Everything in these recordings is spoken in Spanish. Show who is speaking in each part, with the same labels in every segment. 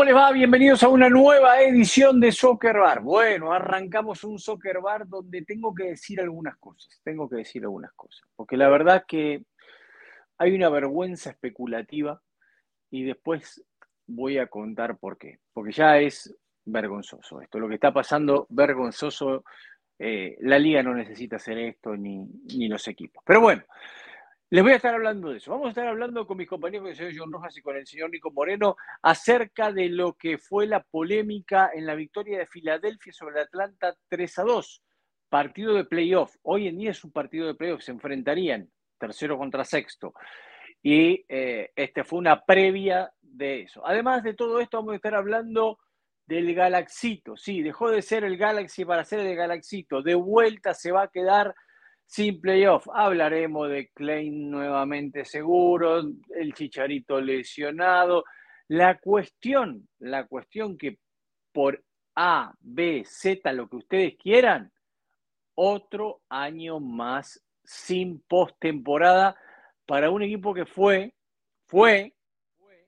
Speaker 1: ¿Cómo les va? Bienvenidos a una nueva edición de Soccer Bar. Bueno, arrancamos un Soccer Bar donde tengo que decir algunas cosas. Tengo que decir algunas cosas. Porque la verdad que hay una vergüenza especulativa y después voy a contar por qué. Porque ya es vergonzoso esto. Lo que está pasando, vergonzoso. Eh, la liga no necesita hacer esto ni, ni los equipos. Pero bueno, les voy a estar hablando de eso. Vamos a estar hablando con mis compañeros, con el señor John Rojas y con el señor Nico Moreno, acerca de lo que fue la polémica en la victoria de Filadelfia sobre Atlanta 3 a 2. Partido de playoff. Hoy en día es un partido de playoff. Se enfrentarían tercero contra sexto. Y eh, este fue una previa de eso. Además de todo esto, vamos a estar hablando del Galaxito. Sí, dejó de ser el Galaxy para ser el Galaxito. De vuelta se va a quedar sin playoff. Hablaremos de Klein nuevamente seguro, el Chicharito lesionado. La cuestión, la cuestión que por A, B, Z, lo que ustedes quieran, otro año más sin postemporada para un equipo que fue, fue, fue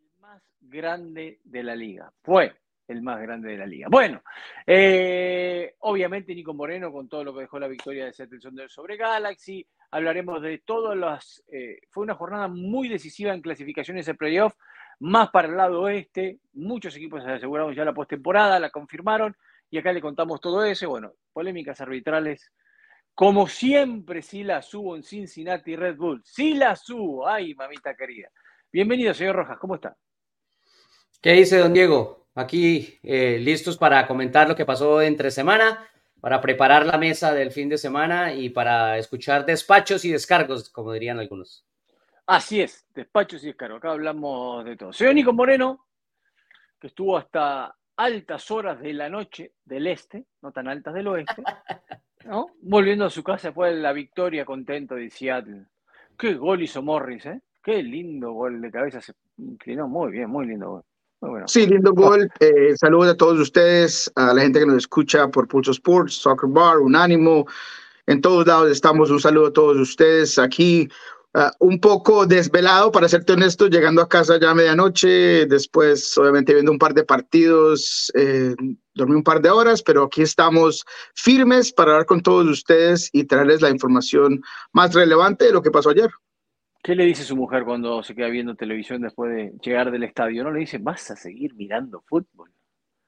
Speaker 1: el más grande de la liga. Fue el más grande de la liga. Bueno, eh, obviamente Nico Moreno con todo lo que dejó la victoria de Seattle sobre Galaxy. Hablaremos de todas las... Eh, fue una jornada muy decisiva en clasificaciones de playoff, más para el lado oeste. Muchos equipos se aseguraron ya la postemporada, la confirmaron y acá le contamos todo eso. Bueno, polémicas arbitrales. Como siempre, sí las hubo en Cincinnati Red Bull. Sí las hubo. Ay, mamita querida. Bienvenido, señor Rojas. ¿Cómo está?
Speaker 2: ¿Qué dice, don Diego? Aquí eh, listos para comentar lo que pasó entre semana, para preparar la mesa del fin de semana y para escuchar despachos y descargos, como dirían algunos.
Speaker 1: Así es, despachos y descargos. Acá hablamos de todo. Soy Nico Moreno, que estuvo hasta altas horas de la noche del este, no tan altas del oeste, ¿no? volviendo a su casa después de la victoria contento de Seattle. Qué gol hizo Morris, ¿eh? Qué lindo gol de cabeza, se inclinó muy bien, muy lindo gol.
Speaker 3: Sí, lindo gol. Eh, saludos a todos ustedes, a la gente que nos escucha por Pulso Sports, Soccer Bar, Unánimo. En todos lados estamos. Un saludo a todos ustedes. Aquí ah, un poco desvelado, para serte honesto, llegando a casa ya a medianoche. Después, obviamente, viendo un par de partidos. Eh, dormí un par de horas, pero aquí estamos firmes para hablar con todos ustedes y traerles la información más relevante de lo que pasó ayer.
Speaker 1: ¿Qué le dice su mujer cuando se queda viendo televisión después de llegar del estadio? ¿No le dice, vas a seguir mirando fútbol?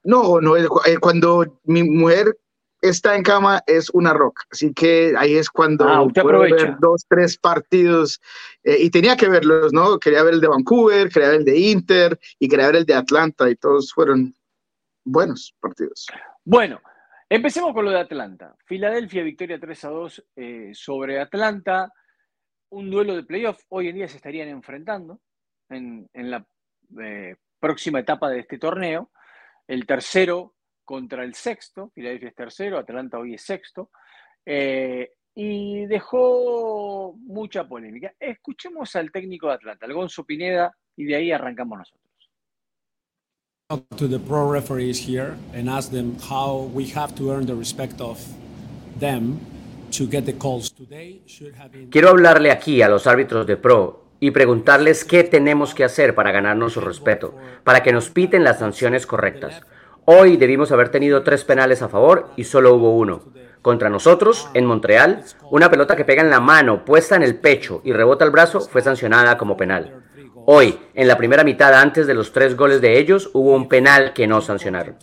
Speaker 3: No, no, eh, cuando mi mujer está en cama es una roca, así que ahí es cuando
Speaker 1: ah, usted aprovecha.
Speaker 3: ver dos, tres partidos eh, y tenía que verlos, ¿no? Quería ver el de Vancouver, quería ver el de Inter y quería ver el de Atlanta y todos fueron buenos partidos.
Speaker 1: Bueno, empecemos con lo de Atlanta. Filadelfia, victoria 3 a 2 eh, sobre Atlanta un duelo de playoff. Hoy en día se estarían enfrentando en, la eh, próxima etapa de este torneo. El tercero contra el sexto, Filadelfia es tercero, Atlanta hoy es sexto. Eh, y dejó mucha polémica. Escuchemos al técnico de Atlanta, Alonso Pineda, y de ahí arrancamos nosotros.
Speaker 4: To the pro referees here and ask them how we have to earn the respect of them
Speaker 2: Quiero hablarle aquí a los árbitros de pro y preguntarles qué tenemos que hacer para ganarnos su respeto, para que nos piten las sanciones correctas. Hoy debimos haber tenido tres penales a favor y solo hubo uno. Contra nosotros, en Montreal, una pelota que pega en la mano, puesta en el pecho y rebota el brazo, fue sancionada como penal. Hoy, en la primera mitad antes de los tres goles de ellos, hubo un penal que no sancionaron.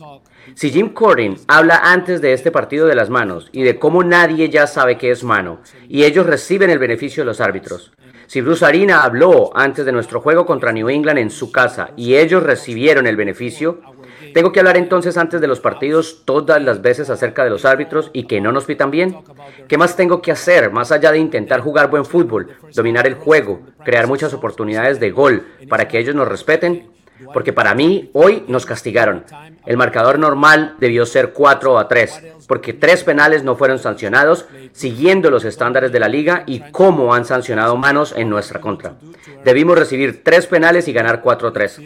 Speaker 2: Si Jim Corin habla antes de este partido de las manos y de cómo nadie ya sabe qué es mano, y ellos reciben el beneficio de los árbitros. Si Bruce Arena habló antes de nuestro juego contra New England en su casa y ellos recibieron el beneficio, tengo que hablar entonces antes de los partidos todas las veces acerca de los árbitros y que no nos pitan bien. ¿Qué más tengo que hacer más allá de intentar jugar buen fútbol, dominar el juego, crear muchas oportunidades de gol para que ellos nos respeten? Porque para mí hoy nos castigaron. El marcador normal debió ser 4 a 3, porque tres penales no fueron sancionados, siguiendo los estándares de la liga y cómo han sancionado manos en nuestra contra. Debimos recibir tres penales y ganar 4 a 3.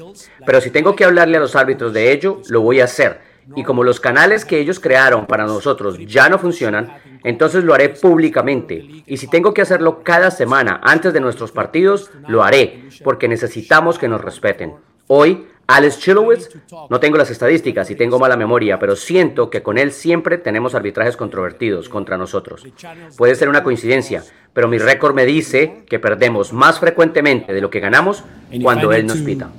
Speaker 2: Pero si tengo que hablarle a los árbitros de ello, lo voy a hacer. Y como los canales que ellos crearon para nosotros ya no funcionan, entonces lo haré públicamente. Y si tengo que hacerlo cada semana antes de nuestros partidos, lo haré, porque necesitamos que nos respeten. Hoy Alex Chilowitz, no tengo las estadísticas y tengo mala memoria, pero siento que con él siempre tenemos arbitrajes controvertidos contra nosotros. Puede ser una coincidencia, pero mi récord me dice que perdemos más frecuentemente de lo que ganamos cuando él nos pita.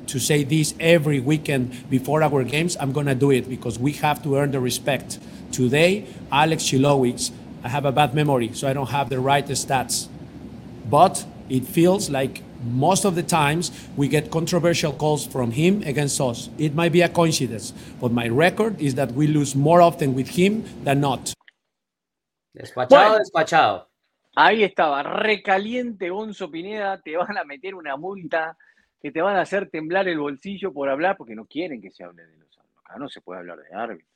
Speaker 4: Today, Alex Chilowitz, I have a bad memory, so I don't have the right stats. But it feels like most of the times we get controversial calls from him against us. It might be a coincidence, but my record is that we lose more often with him than not.
Speaker 2: Despachado, bueno, despachado.
Speaker 1: Ahí estaba, recaliente Gonzo Pineda, te van a meter una multa que te van a hacer temblar el bolsillo por hablar, porque no quieren que se hable de los árbitros. Acá no se puede hablar de árbitros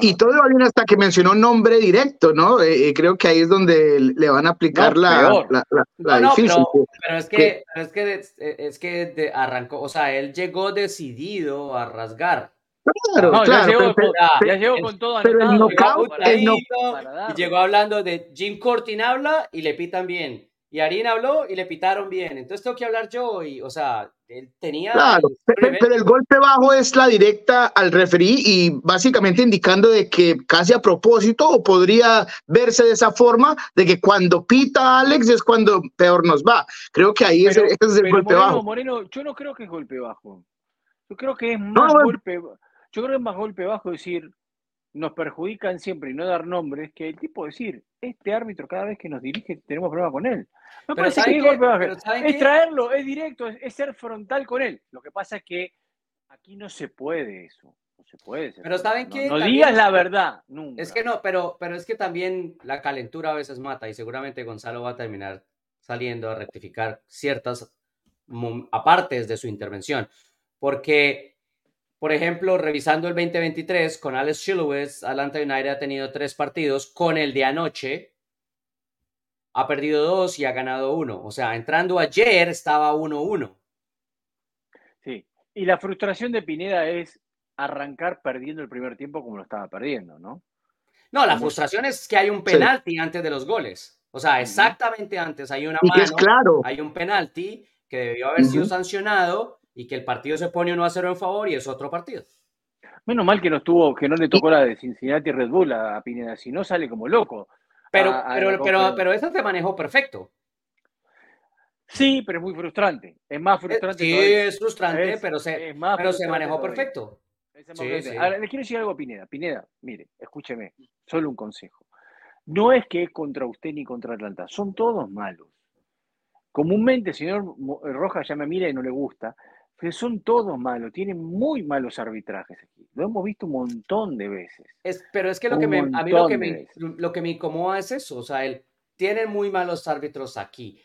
Speaker 3: y todo va bien hasta que mencionó nombre directo, ¿no? Eh, eh, creo que ahí es donde le van a aplicar la, la,
Speaker 2: difícil. Pero, es que, es que, es que arrancó, o sea, él llegó decidido a rasgar.
Speaker 3: Claro, claro.
Speaker 1: Ya, llegó, con todo
Speaker 3: pero el
Speaker 2: knockout, y llegó hablando de Jim Cortin habla y le pitan bien. Y Arin habló y le pitaron bien. Entonces tengo que hablar yo y, o sea, él tenía...
Speaker 3: Claro, pero, el golpe bajo es la directa al referí y básicamente indicando de que casi a propósito o podría verse de esa forma de que cuando pita Alex es cuando peor nos va. Creo que ahí es, el golpe bajo.
Speaker 1: Moreno, yo no creo que es golpe bajo. Yo creo que es más golpe... Yo creo que es más golpe bajo decir, nos perjudican siempre y no dar nombres, que el tipo decir, este árbitro cada vez que nos dirige tenemos problema con él. Me parece que es golpe bajo. Es traerlo, es directo, es, ser frontal con él. Lo que pasa es que aquí no se puede eso. No se puede.
Speaker 2: Pero saben que.
Speaker 1: No, digas la verdad, nunca.
Speaker 2: Es que no, pero, pero es que también la calentura a veces mata y seguramente Gonzalo va a terminar saliendo a rectificar ciertas apartes de su intervención. Porque por ejemplo, revisando el 2023 con Alex Shilowitz, Atlanta United ha tenido tres partidos. Con el de anoche, ha perdido dos y ha ganado uno. O sea, entrando ayer estaba 1-1.
Speaker 1: Sí, y la frustración de Pineda es arrancar perdiendo el primer tiempo como lo estaba perdiendo, ¿no?
Speaker 2: No, la frustración es que hay un penalti antes de los goles. O sea, exactamente antes hay una mano,
Speaker 3: claro.
Speaker 2: hay un penalti que debió haber sido sancionado y que el partido se pone 1 a 0 en favor y es otro partido.
Speaker 1: Menos mal que no estuvo, que no le tocó la de Cincinnati y Red Bull a Pineda, si no sale como loco.
Speaker 2: Pero, pero, pero, pero esa se manejó perfecto.
Speaker 1: Sí, pero es muy frustrante. Es más eh, frustrante.
Speaker 2: Sí, es frustrante, pero se, pero se manejó perfecto.
Speaker 1: Ahora, le quiero decir algo a Pineda. Pineda, mire, escúcheme, solo un consejo. No es que es contra usted ni contra Atlanta, son todos malos. Comúnmente el señor Rojas ya me mira y no le gusta, son todos malos, tienen muy malos arbitrajes aquí. Lo hemos visto un montón de veces.
Speaker 2: Es, pero es que lo que me, a mí lo que me, lo que me incomoda es eso, o sea, él, tienen muy malos árbitros aquí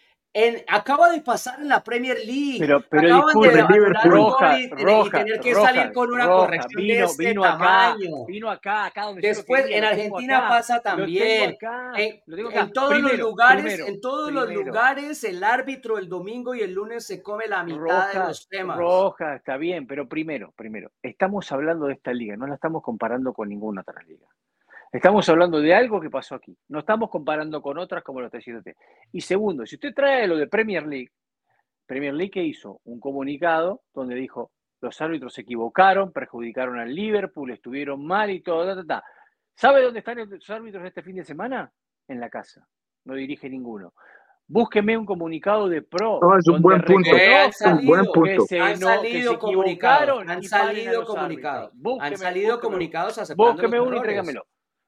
Speaker 2: acaba de pasar en la Premier League.
Speaker 1: Pero, pero Acaban
Speaker 2: de roja, y, roja, y, tener que salir con una corrección vino, de este
Speaker 1: vino
Speaker 2: tamaño.
Speaker 1: Acá, vino acá, acá donde
Speaker 2: Después en Argentina pasa también. en, todos los lugares, en todos los lugares, el árbitro el domingo y el lunes se come la mitad de los temas.
Speaker 1: Roja, está bien, pero primero, primero, estamos hablando de esta liga, no la estamos comparando con ninguna otra liga. Estamos hablando de algo que pasó aquí. No estamos comparando con otras como lo está diciendo usted. Y segundo, si usted trae lo de Premier League, Premier League que hizo un comunicado donde dijo los árbitros se equivocaron, perjudicaron al Liverpool, estuvieron mal y todo. ¿Sabe dónde están los árbitros este fin de semana? En la casa. No dirige ninguno. Búsqueme un comunicado de pro.
Speaker 3: No, es un buen punto.
Speaker 2: han salido,
Speaker 3: han
Speaker 2: salido comunicados. Han salido comunicados. Han salido comunicados aceptando
Speaker 1: Búsqueme uno y tráigamelo.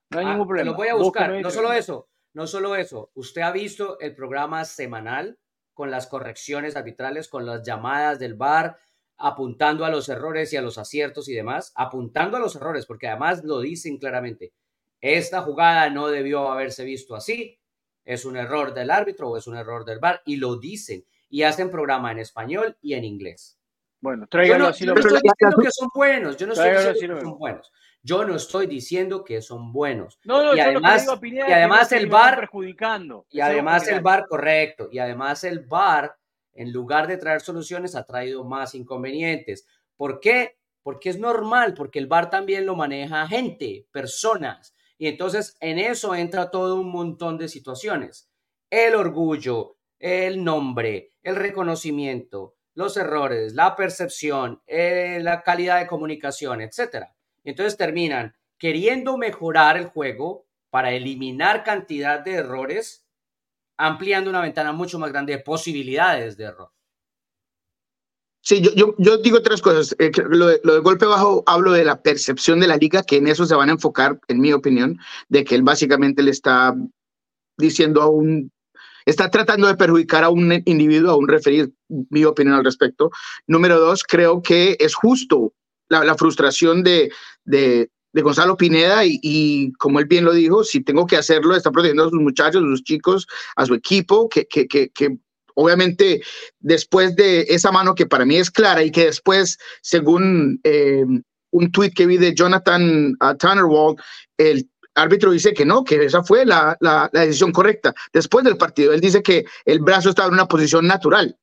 Speaker 1: No hay ah, ningún problema.
Speaker 2: Lo voy a buscar. No solo eso, no solo eso. Usted ha visto el programa semanal con las correcciones arbitrales, con las llamadas del VAR, apuntando a los errores y a los aciertos y demás, apuntando a los errores, porque además lo dicen claramente. Esta jugada no debió haberse visto así. Es un error del árbitro o es un error del VAR y lo dicen y hacen programa en español y en inglés.
Speaker 1: Bueno, tráigalo
Speaker 2: así lo no estoy diciendo que son buenos, yo no estoy diciendo que son buenos. Yo no estoy diciendo que son buenos.
Speaker 1: No, no,
Speaker 2: y además, y además el VAR
Speaker 1: perjudicando.
Speaker 2: Y además el VAR correcto, y además el VAR en lugar de traer soluciones ha traído más inconvenientes. ¿Por qué? Porque es normal, porque el VAR también lo maneja gente, personas. Y entonces en eso entra todo un montón de situaciones. El orgullo, el nombre, el reconocimiento, los errores, la percepción, eh, la calidad de comunicación, etc. Entonces terminan queriendo mejorar el juego para eliminar cantidad de errores, ampliando una ventana mucho más grande de posibilidades de error.
Speaker 3: Sí, yo, digo tres cosas. Eh, lo, de, golpe bajo hablo de la percepción de la liga, que en eso se van a enfocar, en mi opinión, de que él básicamente le está diciendo a un, está tratando de perjudicar a un individuo, a un referir, mi opinión al respecto. Número dos, creo que es justo la frustración de, de, Gonzalo Pineda y, como él bien lo dijo, si tengo que hacerlo, está protegiendo a sus muchachos, a sus chicos, a su equipo, que, que, que, que obviamente después de esa mano que para mí es clara y que después, según eh, un tweet que vi de Jonathan uh, Tannerwald, el árbitro dice que no, que esa fue la, la, decisión correcta. Después del partido, él dice que el brazo estaba en una posición natural,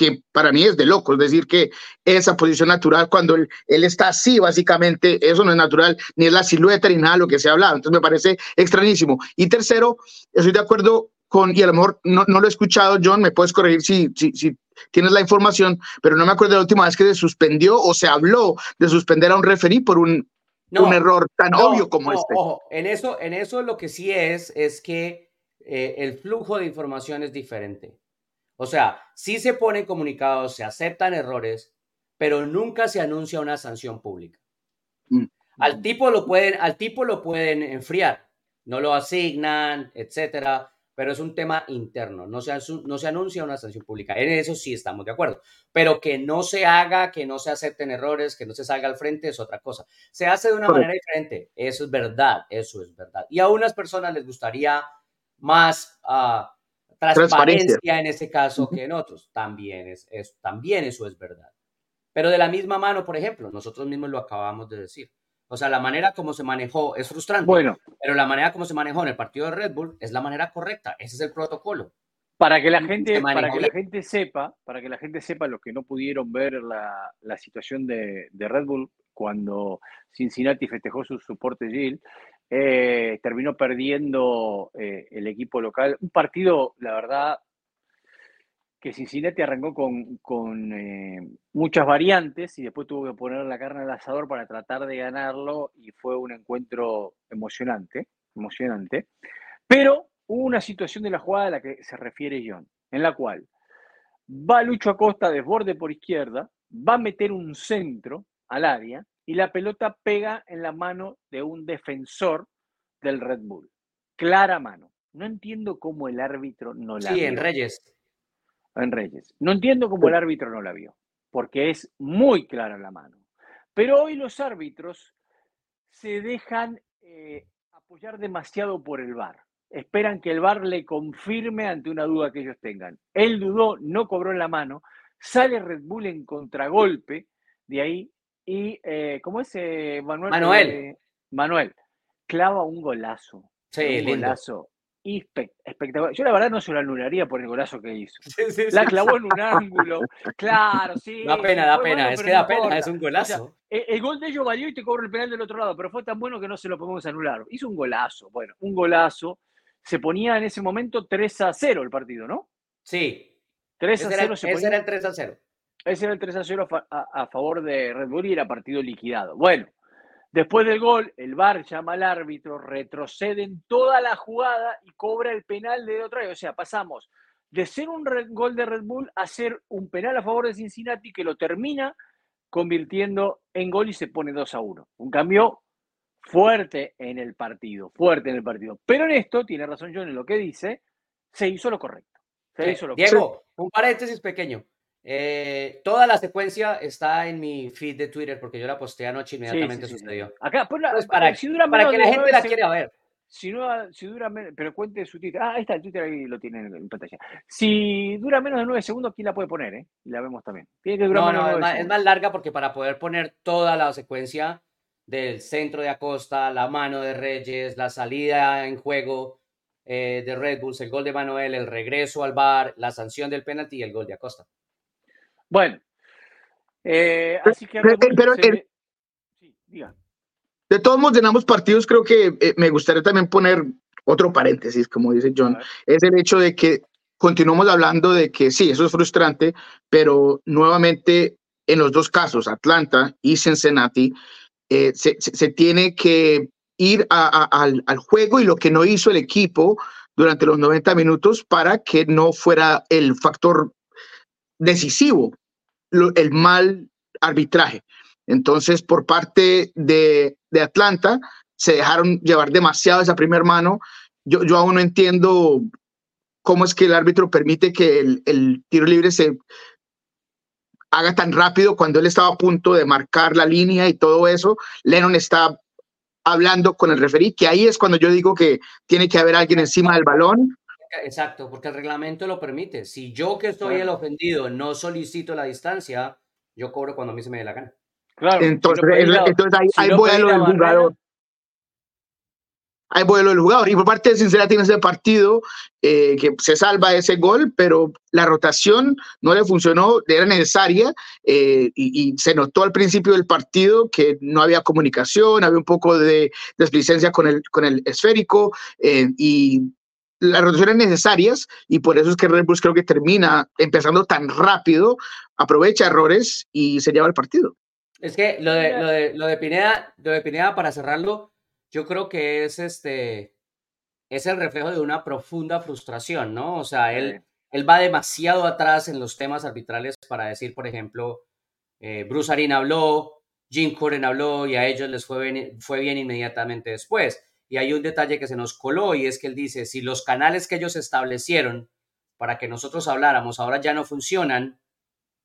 Speaker 3: que para mí es de loco, es decir, que esa posición natural, cuando él, él está así, básicamente, eso no es natural, ni es la silueta ni nada de lo que se ha hablado. Entonces me parece extrañísimo. Y tercero, estoy de acuerdo con, y a lo mejor no, no lo he escuchado, John, me puedes corregir si, si, si, tienes la información, pero no me acuerdo de la última vez que se suspendió o se habló de suspender a un referí por un, no, un error tan
Speaker 2: no,
Speaker 3: obvio como
Speaker 2: no,
Speaker 3: este.
Speaker 2: Ojo, en eso, en eso lo que sí es, es que eh, el flujo de información es diferente. O sea, sí se ponen comunicados, se aceptan errores, pero nunca se anuncia una sanción pública. Mm. Al tipo lo pueden, al tipo lo pueden enfriar, no lo asignan, etcétera pero es un tema interno, no se, no se anuncia una sanción pública. En eso sí estamos de acuerdo, pero que no se haga, que no se acepten errores, que no se salga al frente es otra cosa. Se hace de una manera diferente, eso es verdad, eso es verdad. Y a unas personas les gustaría más uh, transparencia en ese caso que en otros, también, es, es, también eso es verdad. Pero de la misma mano, por ejemplo, nosotros mismos lo acabamos de decir. O sea, la manera como se manejó es frustrante.
Speaker 1: Bueno,
Speaker 2: pero la manera como se manejó en el partido de Red Bull es la manera correcta. Ese es el protocolo.
Speaker 1: Para que la gente, para que la gente sepa, para que la gente sepa, los que no pudieron ver la, la situación de, de, Red Bull cuando Cincinnati festejó su soporte Gil, eh, terminó perdiendo eh, el equipo local. Un partido, la verdad, que Cincinnati arrancó con, con eh, muchas variantes y después tuvo que poner la carne al asador para tratar de ganarlo y fue un encuentro emocionante, emocionante. Pero hubo una situación de la jugada a la que se refiere John, en la cual va Lucho Acosta desborde por izquierda, va a meter un centro al área y la pelota pega en la mano de un defensor del Red Bull. Clara mano. No entiendo cómo el árbitro no la
Speaker 2: Sí,
Speaker 1: vio.
Speaker 2: en Reyes
Speaker 1: en Reyes. No entiendo cómo el árbitro no la vio, porque es muy clara la mano. Pero hoy los árbitros se dejan eh, apoyar demasiado por el VAR. Esperan que el VAR le confirme ante una duda que ellos tengan. Él dudó, no cobró en la mano, sale Red Bull en contragolpe de ahí y, eh, ¿cómo es eh, Manuel?
Speaker 2: Manuel.
Speaker 1: Manuel, clava un golazo.
Speaker 2: Sí,
Speaker 1: un
Speaker 2: lindo.
Speaker 1: golazo espectacular. Yo la verdad no se lo anularía por el golazo que hizo.
Speaker 2: Sí, sí,
Speaker 1: la
Speaker 2: sí.
Speaker 1: clavó en un ángulo. Claro, sí.
Speaker 2: Da pena, da pena.
Speaker 1: bueno,
Speaker 2: es que
Speaker 1: no
Speaker 2: da pena,
Speaker 1: importa.
Speaker 2: es un golazo.
Speaker 1: O sea, el, el, gol de ellos valió y te cobro el penal del otro lado, pero fue tan bueno que no se lo podemos anular. Hizo un golazo. Bueno, un golazo. Se ponía en ese momento 3 a 0 el partido, ¿no?
Speaker 2: Sí.
Speaker 1: 3 a
Speaker 2: ese
Speaker 1: 0
Speaker 2: era,
Speaker 1: se
Speaker 2: ese
Speaker 1: ponía.
Speaker 2: era el 3 a 0.
Speaker 1: Ese era el 3 a 0 a, a, a favor de Red Bull y era partido liquidado. Bueno, Después del gol, el VAR llama al árbitro, retrocede en toda la jugada y cobra el penal de otra vez. O sea, pasamos de ser un gol de Red Bull a ser un penal a favor de Cincinnati que lo termina convirtiendo en gol y se pone 2 a 1. Un cambio fuerte en el partido, fuerte en el partido. Pero en esto, tiene razón John en lo que dice, se hizo lo correcto. Se
Speaker 2: Sí.
Speaker 1: hizo lo
Speaker 2: Diego,
Speaker 1: correcto.
Speaker 2: un paréntesis pequeño. Eh, toda la secuencia está en mi feed de Twitter porque yo la posté anoche inmediatamente
Speaker 1: sí, sí, sí.
Speaker 2: sucedió.
Speaker 1: Acá, ponla-
Speaker 2: Pues para,
Speaker 1: si dura
Speaker 2: para
Speaker 1: menos
Speaker 2: que la gente la quiera ver.
Speaker 1: Si, no, si dura menos, pero cuente su Twitter. Ah, ahí está, el Twitter ahí lo tiene en, pantalla. Si dura menos de 9 segundos, aquí la puede poner, ¿eh? Y la vemos también. Tiene que durar
Speaker 2: No,
Speaker 1: menos
Speaker 2: no,
Speaker 1: de
Speaker 2: es
Speaker 1: 9
Speaker 2: más, es
Speaker 1: segundos.
Speaker 2: más larga porque para poder poner toda la secuencia del centro de Acosta, la mano de Reyes, la salida en juego eh, de Red Bulls, el gol de Manuel, el regreso al bar, la sanción del penalti y el gol de Acosta.
Speaker 1: Bueno, eh, así que
Speaker 3: Pero- pero el-
Speaker 1: ve- Sí, diga.
Speaker 3: De todos modos, llenamos partidos, creo que eh, me gustaría también poner otro paréntesis, como dice
Speaker 1: A
Speaker 3: John, es el hecho de que continuamos hablando de que sí, eso es frustrante, pero nuevamente en los dos casos, Atlanta y Cincinnati, eh, se, tiene que ir al, juego y lo que no hizo el equipo durante los 90 minutos para que no fuera el factor decisivo, el mal arbitraje. Entonces, por parte de, Atlanta, se dejaron llevar demasiado esa primera mano. Yo, yo aún no entiendo cómo es que el árbitro permite que el, tiro libre se haga tan rápido cuando él estaba a punto de marcar la línea y todo eso. Lennon está hablando con el referí, que ahí es cuando yo digo que tiene que haber alguien encima del balón.
Speaker 2: Exacto, porque el reglamento lo permite. Si yo que estoy el ofendido no solicito la distancia, yo cobro cuando a mí se me dé la gana.
Speaker 3: Claro. Entonces, entonces ahí, voy a lo del jugador hay vuelo del jugador. Y por parte de Cincinnati en ese partido, eh, que se salva ese gol, pero la rotación no le funcionó, era necesaria eh, y, se notó al principio del partido que no había comunicación, había un poco de desplicencia con el, con el esférico eh, y las rotaciones necesarias y por eso es que Red Bulls creo que termina empezando tan rápido, aprovecha errores y se lleva el partido.
Speaker 2: Es que lo de, lo de, lo de Pineda, lo de Pineda, para cerrarlo, yo creo que es este, es el reflejo de una profunda frustración, ¿no? O sea, él, él va demasiado atrás en los temas arbitrales para decir, por ejemplo, eh, Bruce Arena habló, Jim Curran habló y a ellos les fue bien, fue bien inmediatamente después. Y hay un detalle que se nos coló y es que él dice, si los canales que ellos establecieron para que nosotros habláramos ahora ya no funcionan,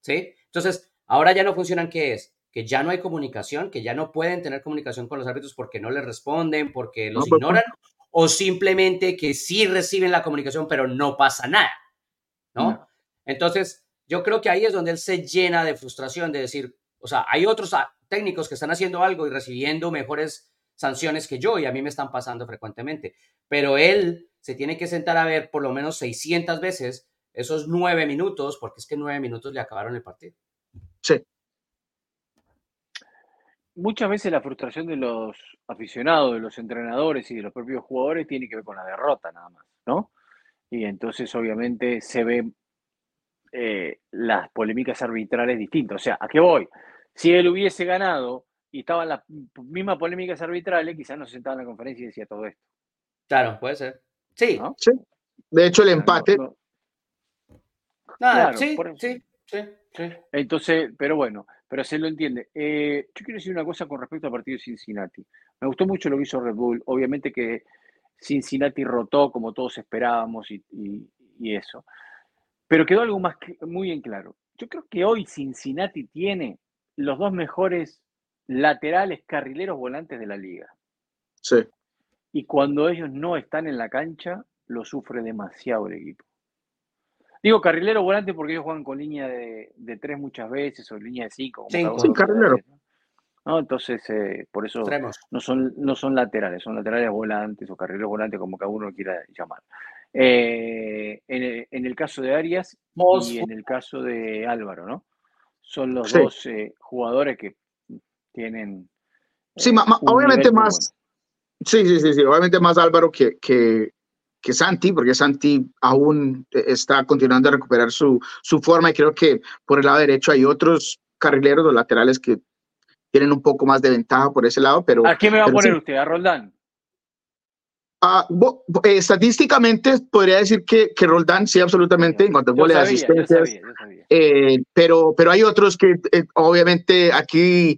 Speaker 2: ¿sí? Entonces, ahora ya no funcionan, ¿qué es? que ya no hay comunicación, que ya no pueden tener comunicación con los árbitros porque no les responden, porque los pues, ignoran, o simplemente que sí reciben la comunicación, pero no pasa nada, ¿no? Entonces, yo creo que ahí es donde él se llena de frustración de decir, o sea, hay otros técnicos que están haciendo algo y recibiendo mejores sanciones que yo y a mí me están pasando frecuentemente, pero él se tiene que sentar a ver por lo menos 600 veces esos nueve minutos, porque es que nueve minutos le acabaron el partido.
Speaker 3: Sí,
Speaker 1: muchas veces la frustración de los aficionados, de los entrenadores y de los propios jugadores tiene que ver con la derrota nada más, ¿no? Y entonces obviamente se ven eh, las polémicas arbitrales distintas. O sea, ¿a qué voy? Si él hubiese ganado y estaban las mismas polémicas arbitrales, quizás no se sentaba en la conferencia y decía todo esto.
Speaker 2: Claro, puede ser. Sí.
Speaker 3: sí. De hecho, el empate.
Speaker 2: sí, sí, sí, sí.
Speaker 1: Entonces, pero bueno, pero se lo entiende. Eh, yo quiero decir una cosa con respecto al partido de Cincinnati. Me gustó mucho lo que hizo Red Bull. Obviamente que Cincinnati rotó como todos esperábamos y, eso. Pero quedó algo más muy en claro. Yo creo que hoy Cincinnati tiene los dos mejores laterales carrileros volantes de la liga.
Speaker 3: Sí.
Speaker 1: Y cuando ellos no están en la cancha, lo sufre demasiado el equipo. Digo carrilero volante porque ellos juegan con línea de, tres muchas veces o línea de cinco.
Speaker 3: sí, carrilero.
Speaker 1: ¿no? Entonces, eh, por eso no son, no son laterales, son laterales volantes o carrileros volantes, como cada uno quiera llamar. Eh, en, el, caso de Arias y en el caso de Álvaro, ¿no? Son los dos eh, jugadores que tienen.
Speaker 3: Sí, obviamente más. Sí, sí, sí, sí, obviamente más Álvaro que, que, que Santi, porque Santi aún está continuando a recuperar su, su forma y creo que por el lado derecho hay otros carrileros o laterales que tienen un poco más de ventaja por ese lado, pero...
Speaker 1: ¿A quién me va a poner usted? ¿A Roldán?
Speaker 3: Ah, eh, estadísticamente podría decir que, que Roldán sí, absolutamente, en cuanto a goles de asistencias. Eh, pero, pero hay otros que eh, obviamente aquí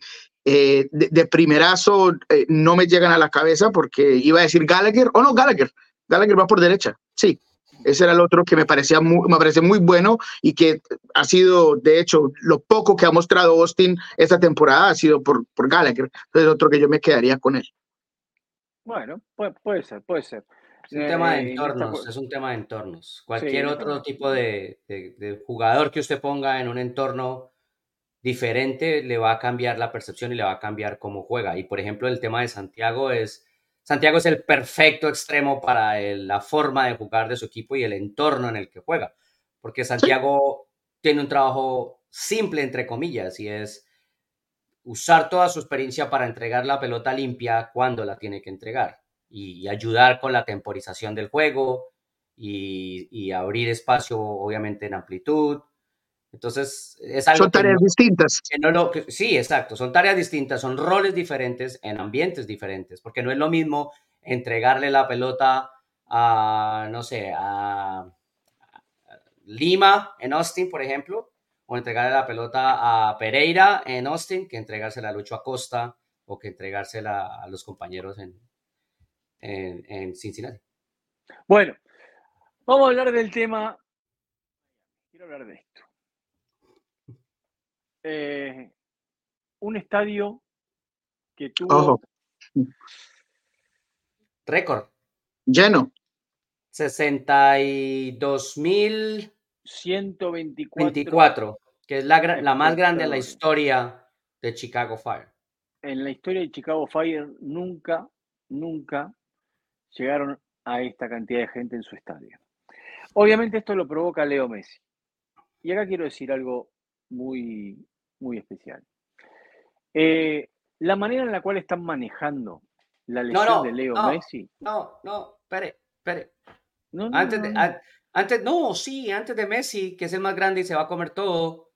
Speaker 3: de, de, primerazo no me llegan a la cabeza porque iba a decir Gallagher, o no, Gallagher, Gallagher va por derecha, sí. Ese era el otro que me parecía muy, me parece muy bueno y que ha sido, de hecho, lo poco que ha mostrado Austin esta temporada ha sido por, por Gallagher. Entonces, otro que yo me quedaría con él.
Speaker 1: Bueno, puede, ser, puede ser.
Speaker 2: Es un tema de eh, entornos, es un tema de entornos. Cualquier otro tipo de, de, jugador que usted ponga en un entorno diferente le va a cambiar la percepción y le va a cambiar cómo juega. Y por ejemplo, el tema de Santiago es Santiago es el perfecto extremo para la forma de jugar de su equipo y el entorno en el que juega, porque Santiago tiene un trabajo simple, entre comillas, y es usar toda su experiencia para entregar la pelota limpia cuando la tiene que entregar y ayudar con la temporización del juego y, abrir espacio, obviamente, en amplitud. Entonces, es algo...
Speaker 3: Son tareas distintas.
Speaker 2: sí, exacto, son tareas distintas, son roles diferentes en ambientes diferentes, porque no es lo mismo entregarle la pelota a, no sé, a Lima en Austin, por ejemplo, o entregarle la pelota a Pereira en Austin, que entregársela a Lucho Acosta o que entregársela a los compañeros en, en, en Cincinnati.
Speaker 1: Bueno, Vamos a hablar del tema. Quiero hablar de esto. Eh, un estadio que tuvo.
Speaker 2: Récord.
Speaker 3: Lleno.
Speaker 2: 62.124. que es la, la más grande en la historia de Chicago Fire.
Speaker 1: En la historia de Chicago Fire nunca, nunca llegaron a esta cantidad de gente en su estadio. Obviamente esto lo provoca Leo Messi. Y acá quiero decir algo muy, muy especial. Eh, la manera en la cual están manejando la lesión de Leo Messi.
Speaker 2: No, no, espere, espere. Antes, de, antes, no, sí, antes de Messi, que es el más grande y se va a comer todo,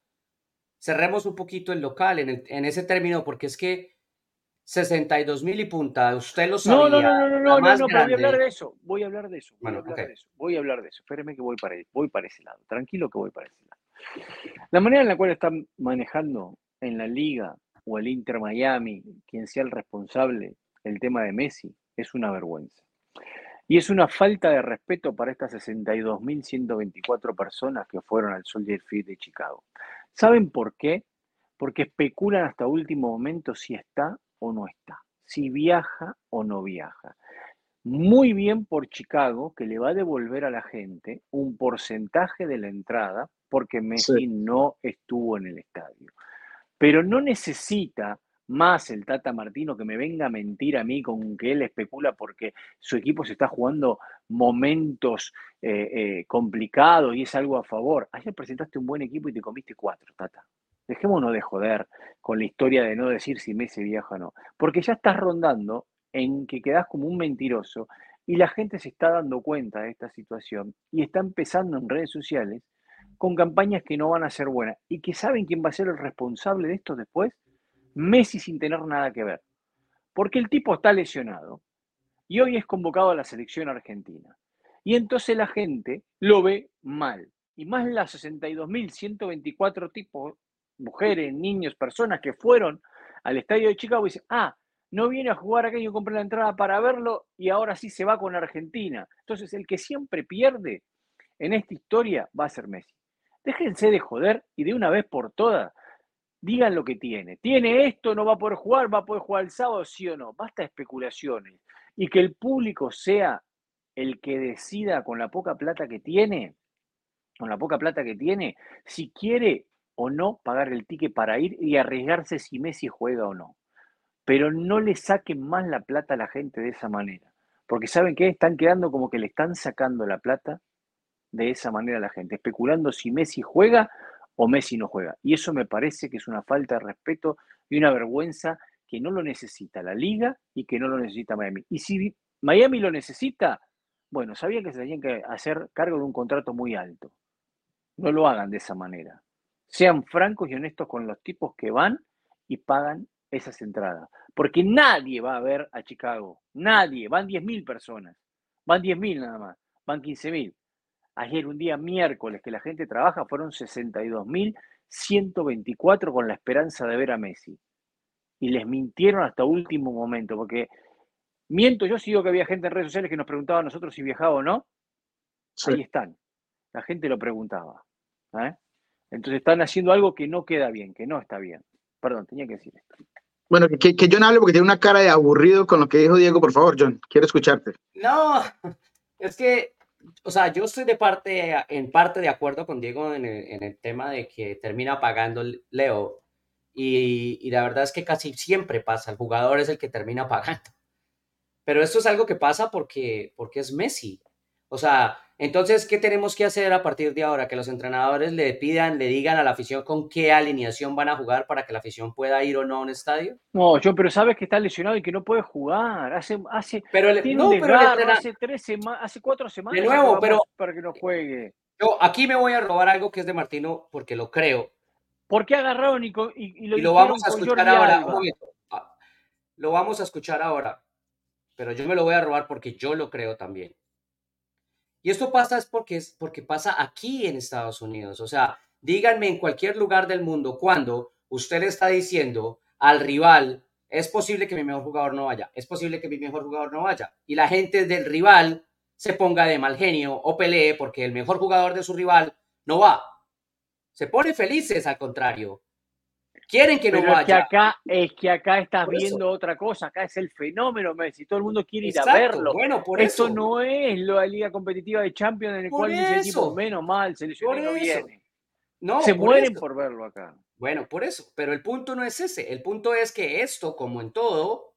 Speaker 2: cerremos un poquito el local en, en ese término, porque es que 62 mil y punta, usted lo sabía.
Speaker 1: No, no, no, no, no, no, no voy a hablar de eso, voy a hablar de eso, voy a hablar de eso, voy a hablar de eso, espéreme que voy para, voy para ese lado, tranquilo que voy para ese lado. La manera en la cual están manejando en la liga o el Inter Miami, quien sea el responsable, el tema de Messi, es una vergüenza. Y es una falta de respeto para estas 62.124 personas que fueron al Soldier Field de Chicago. ¿Saben por qué? Porque especulan hasta último momento si está o no está, si viaja o no viaja. Muy bien por Chicago, que le va a devolver a la gente un porcentaje de la entrada porque Messi no estuvo en el estadio. Pero no necesita más el Tata Martino que me venga a mentir a mí con que él especula porque su equipo se está jugando momentos eh, eh, complicados y es algo a favor. Ayer presentaste un buen equipo y te comiste cuatro, Tata. Dejémonos de joder con la historia de no decir si Messi viaja o no, porque ya estás rondando en que quedas como un mentiroso y la gente se está dando cuenta de esta situación y está empezando en redes sociales con campañas que no van a ser buenas y que saben quién va a ser el responsable de esto después, Messi sin tener nada que ver. Porque el tipo está lesionado y hoy es convocado a la selección argentina. Y entonces la gente lo ve mal. Y más las 62.124 tipos mujeres, niños, personas que fueron al estadio de Chicago y dicen, ah, no viene a jugar acá, yo compré la entrada para verlo y ahora sí se va con Argentina. Entonces, el que siempre pierde en esta historia va a ser Messi. Déjense de joder y de una vez por todas digan lo que tiene. Tiene esto, no va a poder jugar, va a poder jugar el sábado, sí o no. Basta especulaciones. Y que el público sea el que decida con la poca plata que tiene, con la poca plata que tiene, si quiere o no pagar el ticket para ir y arriesgarse si Messi juega o no. Pero no le saquen más la plata a la gente de esa manera. Porque saben que están quedando como que le están sacando la plata de esa manera la gente, especulando si Messi juega o Messi no juega. Y eso me parece que es una falta de respeto y una vergüenza que no lo necesita la liga y que no lo necesita Miami. Y si Miami lo necesita, bueno, sabían que se tenían que hacer cargo de un contrato muy alto. No lo hagan de esa manera. Sean francos y honestos con los tipos que van y pagan esas entradas. Porque nadie va a ver a Chicago. Nadie. Van 10.000 personas. Van 10.000 nada más. Van 15.000. Ayer, un día miércoles que la gente trabaja, fueron 62.124 con la esperanza de ver a Messi. Y les mintieron hasta último momento. Porque miento, yo sigo que había gente en redes sociales que nos preguntaba a nosotros si viajaba o no. Ahí están. La gente lo preguntaba. ¿eh? Entonces están haciendo algo que no queda bien, que no está bien. Perdón, tenía que decir esto.
Speaker 3: Bueno, que, que John hable porque tiene una cara de aburrido con lo que dijo Diego, por favor, John, quiero escucharte.
Speaker 2: No, es que, o sea, yo estoy de parte, en parte de acuerdo con Diego en el, tema de que termina pagando Leo. Y, y, la verdad es que casi siempre pasa, el jugador es el que termina pagando. Pero esto es algo que pasa porque, porque es Messi. O sea, Entonces, ¿qué tenemos que hacer a partir de ahora? Que los entrenadores le pidan, le digan a la afición con qué alineación van a jugar para que la afición pueda ir o no a un estadio.
Speaker 1: No, yo, pero sabes que está lesionado y que no puede jugar. Hace, hace,
Speaker 2: pero no, pero
Speaker 1: hace tres semanas, hace cuatro semanas.
Speaker 2: De nuevo, pero
Speaker 1: para que no juegue.
Speaker 2: Yo aquí me voy a robar algo que es de Martino porque lo creo.
Speaker 1: ¿Por qué agarraron y, y,
Speaker 2: lo, y lo vamos a escuchar ahora? Ah, lo vamos a escuchar ahora, pero yo me lo voy a robar porque yo lo creo también. Y esto pasa es porque, es porque pasa aquí en Estados Unidos. O sea, díganme en cualquier lugar del mundo cuando usted está diciendo al rival, es posible que mi mejor jugador no vaya, es posible que mi mejor jugador no vaya. Y la gente del rival se ponga de mal genio o pelee porque el mejor jugador de su rival no va. Se pone felices al contrario. Quieren que no vaya.
Speaker 1: Es que acá, es que acá estás viendo otra cosa. Acá es el fenómeno Messi. Todo el mundo quiere ir a verlo.
Speaker 2: Bueno, por
Speaker 1: eso. no es la liga competitiva de Champions en el cual dice tipo menos mal, seleccionado no viene. No, se mueren por verlo acá.
Speaker 2: Bueno, por eso. Pero el punto no es ese. El punto es que esto, como en todo,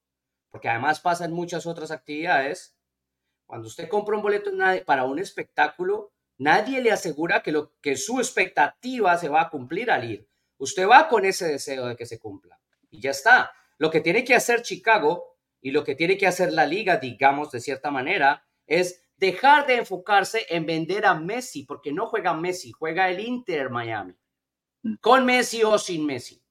Speaker 2: porque además pasa en muchas otras actividades, cuando usted compra un boleto para un espectáculo, nadie le asegura que, lo, que su expectativa se va a cumplir al ir. Usted va con ese deseo de que se cumpla y ya está. Lo que tiene que hacer Chicago y lo que tiene que hacer la liga, digamos de cierta manera, es dejar de enfocarse en vender a Messi, porque no juega Messi, juega el Inter Miami, mm. con Messi o sin Messi.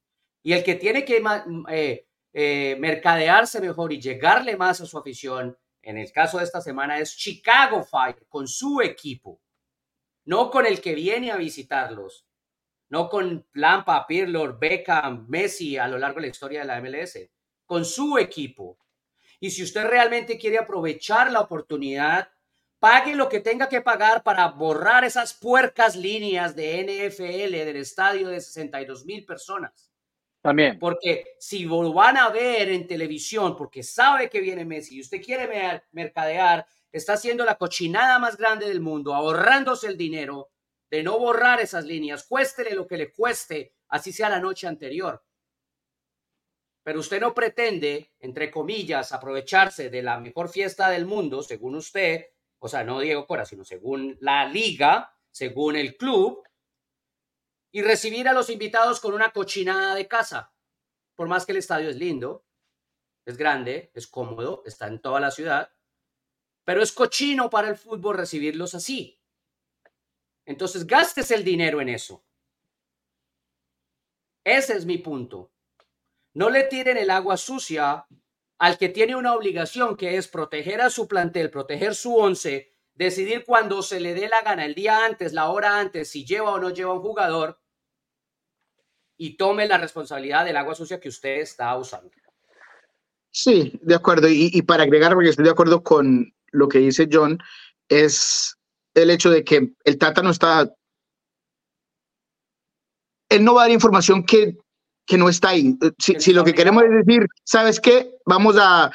Speaker 2: Y el que tiene que eh, eh, mercadearse mejor y llegarle más a su afición, en el caso de esta semana, es Chicago Fire, con su equipo, no con el que viene a visitarlos, no con Lampa, Pirlo, Beckham, Messi a lo largo de la historia de la MLS, con su equipo. Y si usted realmente quiere aprovechar la oportunidad, pague lo que tenga que pagar para borrar esas puercas líneas de NFL del estadio de 62 mil personas.
Speaker 1: También.
Speaker 2: Porque si lo van a ver en televisión, porque sabe que viene Messi y usted quiere mercadear, está haciendo la cochinada más grande del mundo, ahorrándose el dinero de no borrar esas líneas, cuéstele lo que le cueste, así sea la noche anterior. Pero usted no pretende, entre comillas, aprovecharse de la mejor fiesta del mundo, según usted, o sea, no Diego Cora, sino según la liga, según el club, y recibir a los invitados con una cochinada de casa. Por más que el estadio es lindo, es grande, es cómodo, está en toda la ciudad, pero es cochino para el fútbol recibirlos así. Entonces, gastes el dinero en eso. Ese es mi punto. No le tiren el agua sucia al que tiene una obligación que es proteger a su plantel, proteger su once, decidir cuando se le dé la gana, el día antes, la hora antes, si lleva o no lleva un jugador y tome la responsabilidad del agua sucia que usted está usando.
Speaker 3: Sí, de acuerdo. Y, para agregar, porque estoy de acuerdo con lo que dice John, es el hecho de que el Tata no está, él no va a dar información que, que no está ahí. Si, si lo que queremos es decir, ¿sabes qué? Vamos a,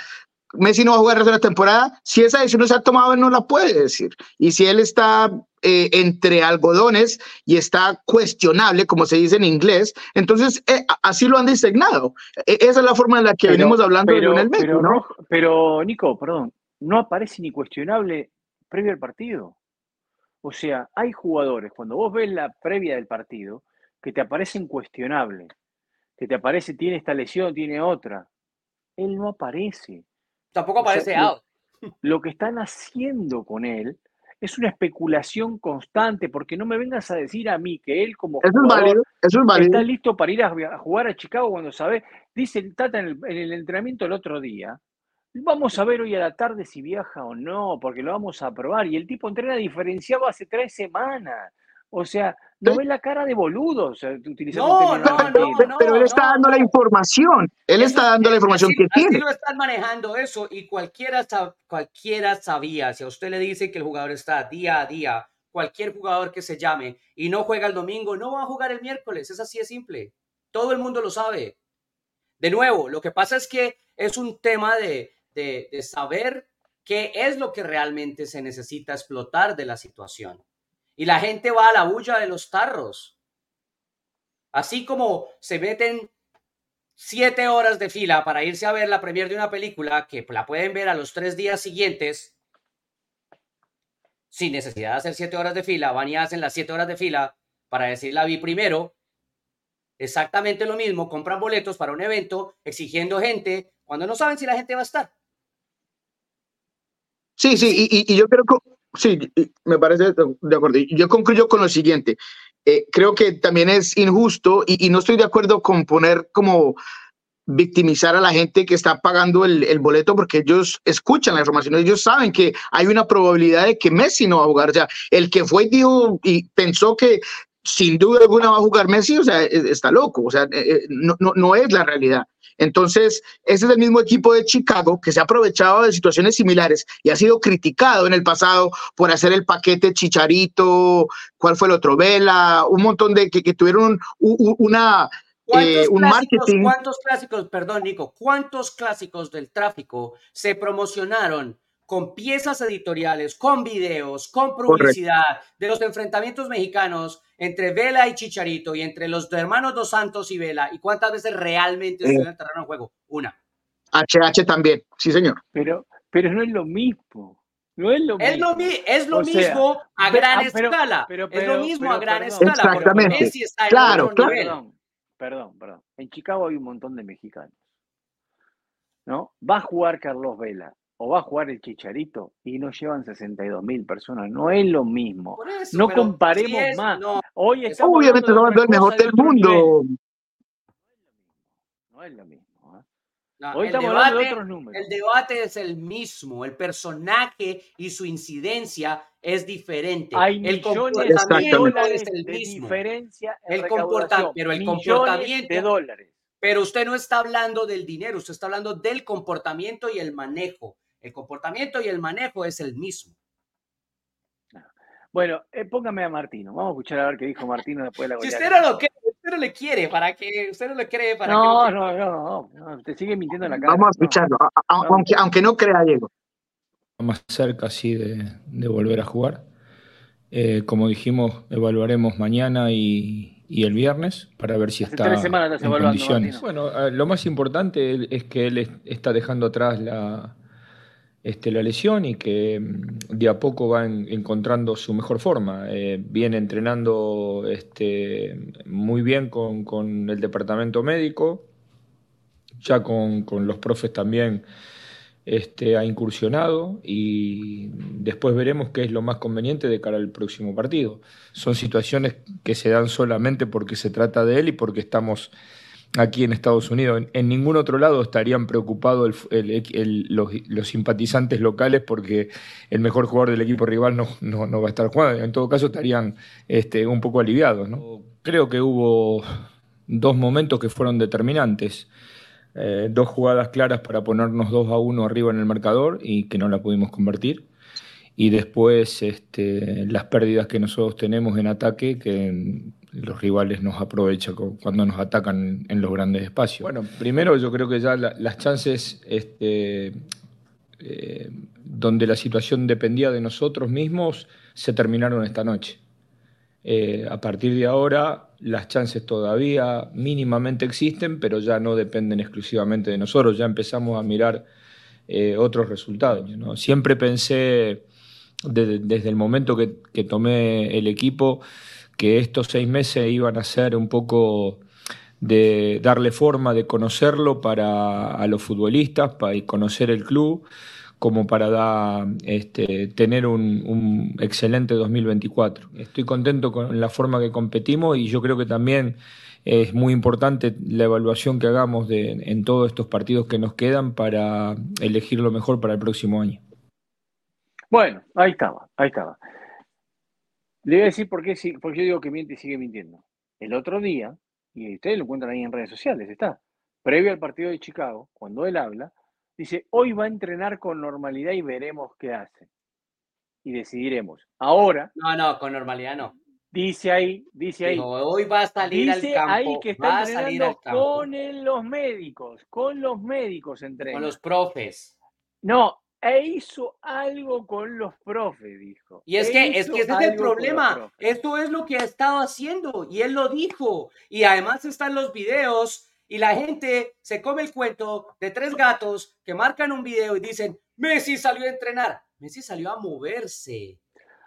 Speaker 3: Messi no va a jugar el resto de la temporada, si esa decisión no se ha tomado, él no la puede decir. Y si él está eh, entre algodones y está cuestionable, como se dice en inglés, entonces eh, así lo han designado. E, esa es la forma en la que venimos hablando
Speaker 1: pero,
Speaker 3: de
Speaker 1: pero, ¿no? Pero, Nico, perdón, no aparece ni cuestionable previo al partido. O sea, hay jugadores, cuando vos ves la previa del partido, que te aparecen cuestionables, que te aparece, tiene esta lesión, tiene otra. Él no aparece.
Speaker 2: Tampoco aparece out.
Speaker 1: Lo, que están haciendo con él es una especulación constante, porque no me vengas a decir a mí que él como
Speaker 3: jugador
Speaker 1: está listo para ir a, jugar a Chicago cuando sabe, dice el Tata en el entrenamiento el otro día, Vamos a ver hoy a la tarde si viaja o no, porque lo vamos a probar. Y el tipo entrena diferenciado hace tres semanas. O sea, no ve la cara de boludo. O sea,
Speaker 3: no, no, no, pero él está dando la información. Él está dando la información que tiene. Así
Speaker 2: lo están manejando eso y cualquiera, cualquiera sabía. Si a usted le dice que el jugador está día a día, cualquier jugador que se llame y no juega el domingo, no va a jugar el miércoles. Es así de simple. Todo el mundo lo sabe. De nuevo, lo que pasa es que es un tema de, de, saber qué es lo que realmente se necesita explotar de la situación. Y la gente va a la bulla de los tarros. Así como se meten siete horas de fila para irse a ver la premier de una película que la pueden ver a los tres días siguientes, sin necesidad de hacer siete horas de fila, van y hacen las siete horas de fila para decir la vi primero. Exactamente lo mismo, compran boletos para un evento exigiendo gente cuando no saben si la gente va a estar.
Speaker 3: Sí, sí, y, yo creo que, sí, me parece de acuerdo. Yo concluyo con lo siguiente. Eh, creo que también es injusto y, y, no estoy de acuerdo con poner como victimizar a la gente que está pagando el, el, boleto porque ellos escuchan la información, ellos saben que hay una probabilidad de que Messi no va a jugar. O sea, el que fue y dijo y pensó que sin duda alguna va a jugar Messi, o sea, e, está loco, o sea, e, e, no, no, no es la realidad. Entonces, ese es el mismo equipo de Chicago que se ha aprovechado de situaciones similares y ha sido criticado en el pasado por hacer el paquete Chicharito, ¿cuál fue el otro? Vela, un montón de que, que tuvieron una
Speaker 2: eh, un marketing. ¿Cuántos clásicos, perdón, Nico, cuántos clásicos del tráfico se promocionaron con piezas editoriales, con videos, con publicidad de los enfrentamientos mexicanos entre Vela y Chicharito y entre los hermanos Dos Santos y Vela? ¿Y cuántas veces realmente se en el terreno de juego? Una.
Speaker 3: HH también, sí, señor.
Speaker 1: Pero, pero no es lo mismo. No es lo
Speaker 2: mismo. Es lo, mismo a gran escala. es lo mismo a gran escala.
Speaker 3: Exactamente. claro, claro
Speaker 1: perdón, perdón. En Chicago hay un montón de mexicanos. ¿No? Va a jugar Carlos Vela o va a jugar el Chicharito y nos llevan 62 mil personas. No es lo mismo. no comparemos más. Hoy
Speaker 3: Obviamente no es el mejor del mundo.
Speaker 2: No es lo mismo. Hoy estamos hablando de otros números. El debate es el mismo. El personaje y su incidencia es diferente.
Speaker 1: Hay
Speaker 2: el
Speaker 1: comportamiento es el mismo. diferencia
Speaker 2: el comportamiento, pero el comportamiento de dólares. Pero usted no está hablando del dinero, usted está hablando del comportamiento y el manejo. El comportamiento y el manejo es el mismo.
Speaker 1: Bueno, eh, póngame a Martino. Vamos a escuchar a ver qué dijo Martino después de la
Speaker 2: Si usted no lo cree, usted no le quiere, para que usted no le cree, para
Speaker 1: no, que... No, no, no, te sigue mintiendo en la cara.
Speaker 3: Vamos a escucharlo, aunque, aunque no crea Diego
Speaker 5: más cerca sí de, volver a jugar. Eh, como dijimos, evaluaremos mañana y, el viernes para ver si está en condiciones. Bueno, eh, lo más importante es que él está dejando atrás la, este, la lesión y que mm, de a poco va encontrando su mejor forma. Eh, viene entrenando este, muy bien con, el departamento médico, ya con, los profes también este, ha incursionado y después veremos qué es lo más conveniente de cara al próximo partido. Son situaciones que se dan solamente porque se trata de él y porque estamos aquí en Estados Unidos. En, ningún otro lado estarían preocupados los, simpatizantes locales porque el mejor jugador del equipo rival no, no, va a estar jugando. En todo caso estarían este, un poco aliviados. Creo que hubo dos momentos que fueron determinantes. Eh, dos jugadas claras para ponernos 2 a 1 arriba en el marcador y que no la pudimos convertir. Y después este, las pérdidas que nosotros tenemos en ataque, que los rivales nos aprovechan cuando nos atacan en los grandes espacios. Bueno, primero yo creo que ya las chances este, eh, donde la situación dependía de nosotros mismos se terminaron esta noche. Eh, a partir de ahora, las chances todavía mínimamente existen, pero ya no dependen exclusivamente de nosotros, ya empezamos a mirar eh, otros resultados. Siempre pensé, desde el momento que, tomé el equipo, que estos seis meses iban a ser un poco de darle forma, de conocerlo para a los futbolistas, para conocer el club como para este, tener un, excelente 2024. Estoy contento con la forma que competimos y yo creo que también es muy importante la evaluación que hagamos de, en todos estos partidos que nos quedan para elegir lo mejor para el próximo año.
Speaker 1: Bueno, ahí estaba, ahí estaba. Le voy a decir por qué, por qué yo digo que miente y sigue mintiendo. El otro día, y ustedes lo encuentran ahí en redes sociales, está, previo al partido de Chicago, cuando él habla, Dice, hoy va a entrenar con normalidad y veremos qué hace. Y decidiremos. Ahora.
Speaker 2: No, no, con normalidad no.
Speaker 1: Dice ahí, dice ahí.
Speaker 2: hoy va a salir al campo.
Speaker 1: ahí que está entrenando con los médicos, con los médicos entrena.
Speaker 2: Con los profes.
Speaker 1: No, e hizo algo con los profes, dijo.
Speaker 2: Y es que, es que ese es el problema. Esto es lo que ha estado haciendo y él lo dijo. Y además están los videos y la gente se come el cuento de tres gatos que marcan un video y dicen, Messi salió a entrenar. Messi salió a moverse.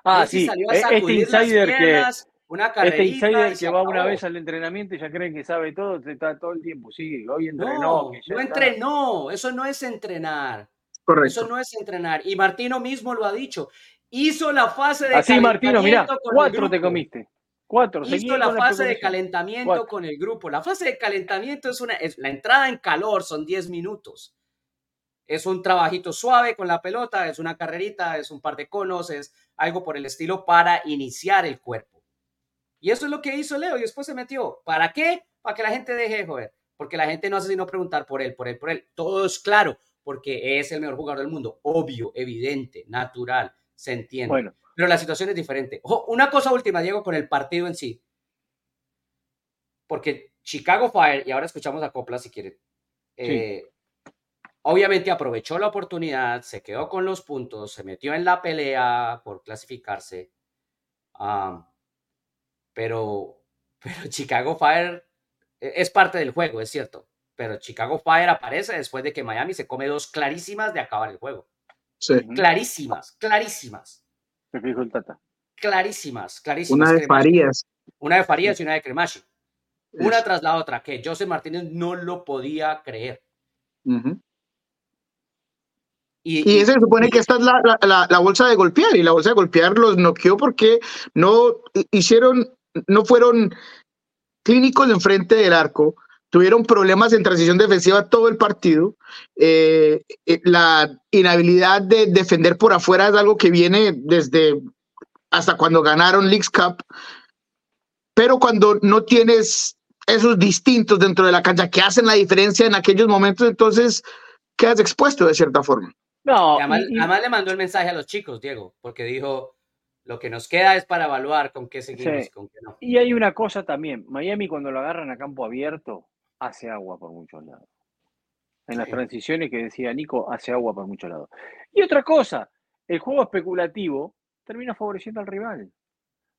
Speaker 1: Ah, sí, salió a e-, este insider piernas, que una este insider que va una vez al entrenamiento y ya cree que sabe todo, está todo el tiempo, sí, hoy entrenó.
Speaker 2: No, no entrenó, eso no es entrenar.
Speaker 3: Correcto.
Speaker 2: Eso no es entrenar. Y Martino mismo lo ha dicho. Hizo la fase de
Speaker 1: Así, Martino, mira, cuatro te comiste. Cuatro.
Speaker 2: Hizo la fase de calentamiento con el grupo. La fase de calentamiento es una, es la entrada en calor, son 10 minutos. Es un trabajito suave con la pelota, es una carrerita, es un par de conos, es algo por el estilo para iniciar el cuerpo. Y eso es lo que hizo Leo y después se metió. ¿Para qué? Para que la gente deje de joder. Porque la gente no hace sino preguntar por él, por él, por él. Todo es claro, porque es el mejor jugador del mundo. Obvio, evidente, natural, se entiende. Bueno, pero la situación es diferente. una cosa última, Diego, con el partido en sí. Porque Chicago Fire, y ahora escuchamos a Copla si quiere, eh, obviamente aprovechó la oportunidad, se quedó con los puntos, se metió en la pelea por clasificarse. pero, pero Chicago Fire e, es parte del juego, es cierto. Pero Chicago Fire aparece después de que Miami se come dos clarísimas de acabar el juego. Sí. Clarísimas, clarísimas. Clarísimas, clarísimas.
Speaker 3: Una de Farías.
Speaker 2: Una de Farías y una de Cremashi. Una tras la otra, que José Martínez no lo podía creer.
Speaker 3: y, y, se supone que esta es la, la, bolsa de golpear, y la bolsa de golpear los noqueó porque no hicieron, no fueron clínicos enfrente del arco, tuvieron problemas en transición defensiva todo el partido. Eh, eh, la inhabilidad de defender por afuera es algo que viene desde hasta cuando ganaron Leagues Cup. Pero cuando no tienes esos distintos dentro de la cancha que hacen la diferencia en aquellos momentos, entonces quedas expuesto de cierta forma.
Speaker 2: No, además, le mandó el mensaje a los chicos, Diego, porque dijo, lo que nos queda es para evaluar con qué seguimos y con qué no.
Speaker 1: Y hay una cosa también, Miami cuando lo agarran a campo abierto, hace agua por muchos lados. En las transiciones que decía Nico, hace agua por muchos lados. Y otra cosa, el juego especulativo termina favoreciendo al rival.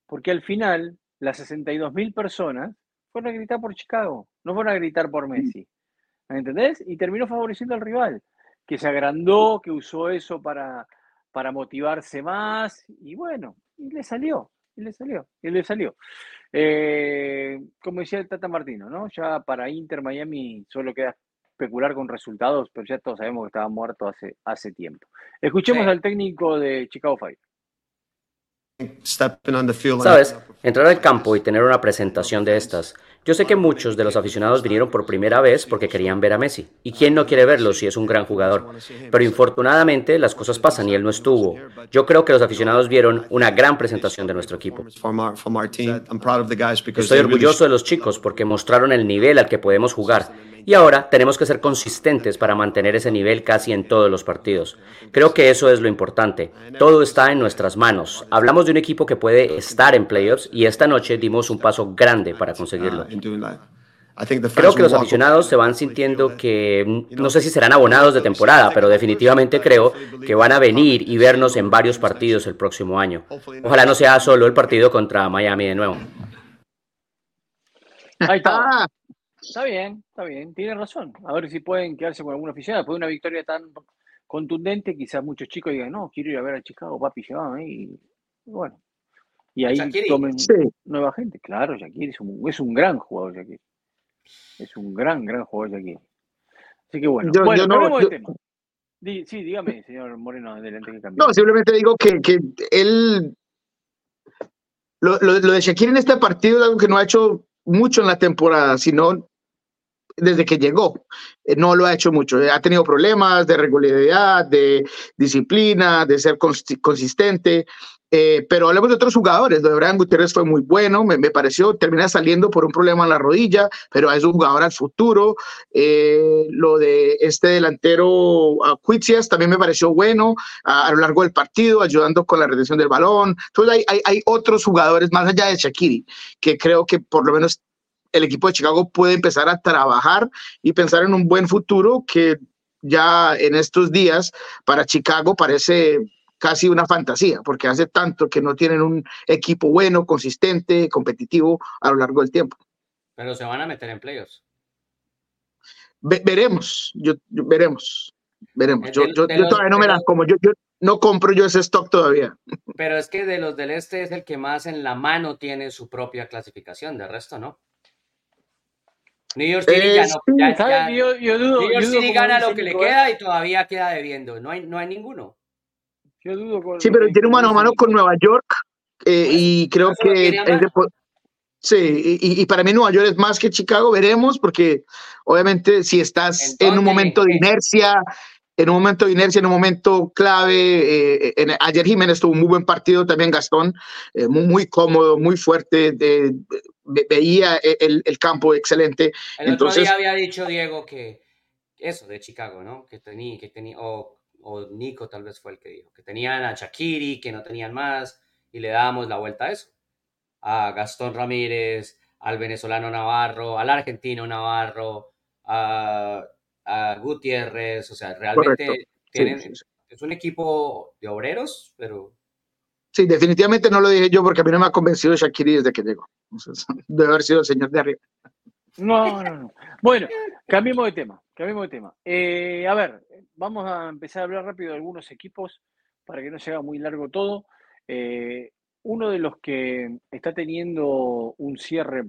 Speaker 1: Porque al final, las 62.000 personas fueron a gritar por Chicago, no fueron a gritar por Messi. ¿Entendés? Y terminó favoreciendo al rival, que se agrandó, que usó eso para, para motivarse más, y bueno, y le salió, y le salió, y le salió. Eh, como decía el Tata Martino, ¿no? Ya para Inter Miami solo queda especular con resultados, pero ya todos sabemos que estaba muerto hace, hace tiempo. Escuchemos al técnico de Chicago Fire.
Speaker 6: Sabes, entrar al campo y tener una presentación de estas yo sé que muchos de los aficionados vinieron por primera vez porque querían ver a Messi. ¿Y quién no quiere verlo si es un gran jugador? Pero infortunadamente las cosas pasan y él no estuvo. Yo creo que los aficionados vieron una gran presentación de nuestro equipo. Estoy orgulloso de los chicos porque mostraron el nivel al que podemos jugar y ahora tenemos que ser consistentes para mantener ese nivel casi en todos los partidos. Creo que eso es lo importante. Todo está en nuestras manos. Hablamos de un equipo que puede estar en playoffs y esta noche dimos un paso grande para conseguirlo. Creo que los aficionados se van sintiendo que no sé si serán abonados de temporada, pero definitivamente creo que van a venir y vernos en varios partidos el próximo año. Ojalá no sea solo el partido contra Miami de nuevo.
Speaker 1: Ahí está. Está bien, está bien, tiene razón. A ver si pueden quedarse con alguna aficionado. Después de una victoria tan contundente, quizás muchos chicos digan, no, quiero ir a ver a Chicago, papi, llévame. Y bueno, y ahí tomen nueva gente. Claro, Shakiri es un, es un gran jugador, Shakiri. Es un gran, gran jugador, Shakiri. Así que bueno, bueno, no, tema. sí, dígame, señor Moreno, adelante que
Speaker 3: No, simplemente digo que, que él. Lo, lo, lo de Shakiri en este partido es algo que no ha hecho mucho en la temporada, sino desde que llegó. Eh, no lo ha hecho mucho. Ha tenido problemas de regularidad, de disciplina, de ser consistente. Eh, pero hablemos de otros jugadores. De Brian Gutiérrez fue muy bueno, me, pareció, termina saliendo por un problema en la rodilla, pero es un jugador al futuro. Eh, lo de este delantero Cuitsias también me pareció bueno a, lo largo del partido, ayudando con la retención del balón. Entonces hay, hay otros jugadores más allá de Shakiri, que creo que por lo menos el equipo de Chicago puede empezar a trabajar y pensar en un buen futuro que ya en estos días para Chicago parece casi una fantasía, porque hace tanto que no tienen un equipo bueno, consistente, competitivo a lo largo del tiempo.
Speaker 2: Pero se van a meter en playoffs.
Speaker 3: veremos, yo, veremos. veremos. Yo, yo, todavía no me las como, yo, yo no compro yo ese stock todavía.
Speaker 2: Pero es que de los del este es el que más en la mano tiene su propia clasificación, de resto no. New York City ya no. Ya, yo, dudo, New York City gana lo que le queda y todavía queda debiendo. No hay, no hay ninguno.
Speaker 3: Yo dudo sí, pero tiene un mano a mano con Nueva York eh, y creo que Sí, y, para mí Nueva York es más que Chicago, veremos, porque obviamente si estás en un momento de inercia, en un momento de inercia, en un momento clave, eh, en, ayer Jiménez tuvo un muy buen partido también Gastón, eh, muy, muy, cómodo, muy fuerte, de, veía el, el, campo excelente.
Speaker 2: El Entonces, otro día había dicho Diego que eso de Chicago, ¿no? Que tenía, que tenía, o, o Nico tal vez fue el que dijo, que tenían a Shakiri, que no tenían más, y le dábamos la vuelta a eso a Gastón Ramírez, al venezolano Navarro, al argentino Navarro, a, Gutiérrez, o sea, realmente es un equipo de obreros, pero...
Speaker 3: Sí, definitivamente no lo dije yo porque a mí no me ha convencido Shakiri desde que llegó. debe haber sido el señor de arriba.
Speaker 1: No, no, no. Bueno, cambiemos de tema, cambiemos de tema. Eh, a ver, vamos a empezar a hablar rápido de algunos equipos para que no se haga muy largo todo. Eh, uno de los que está teniendo un cierre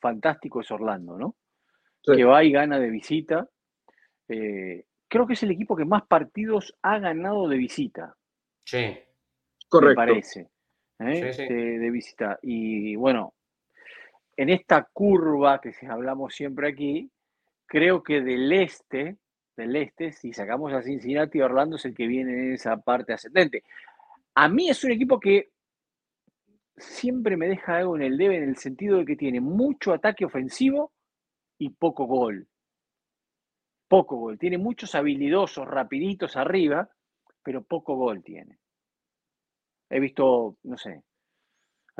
Speaker 1: fantástico es Orlando, ¿no? Que va y gana de visita. Eh, creo que es el equipo que más partidos ha ganado de visita.
Speaker 2: Sí.
Speaker 3: Correcto.
Speaker 1: Me parece. ¿eh? De, visita. Y bueno, en esta curva que hablamos siempre aquí, creo que del este, del este, si sacamos a Cincinnati, Orlando es el que viene en esa parte ascendente. A mí es un equipo que siempre me deja algo en el debe en el sentido de que tiene mucho ataque ofensivo y poco gol. Poco gol. Tiene muchos habilidosos, rapiditos arriba, pero poco gol tiene. He visto, no sé,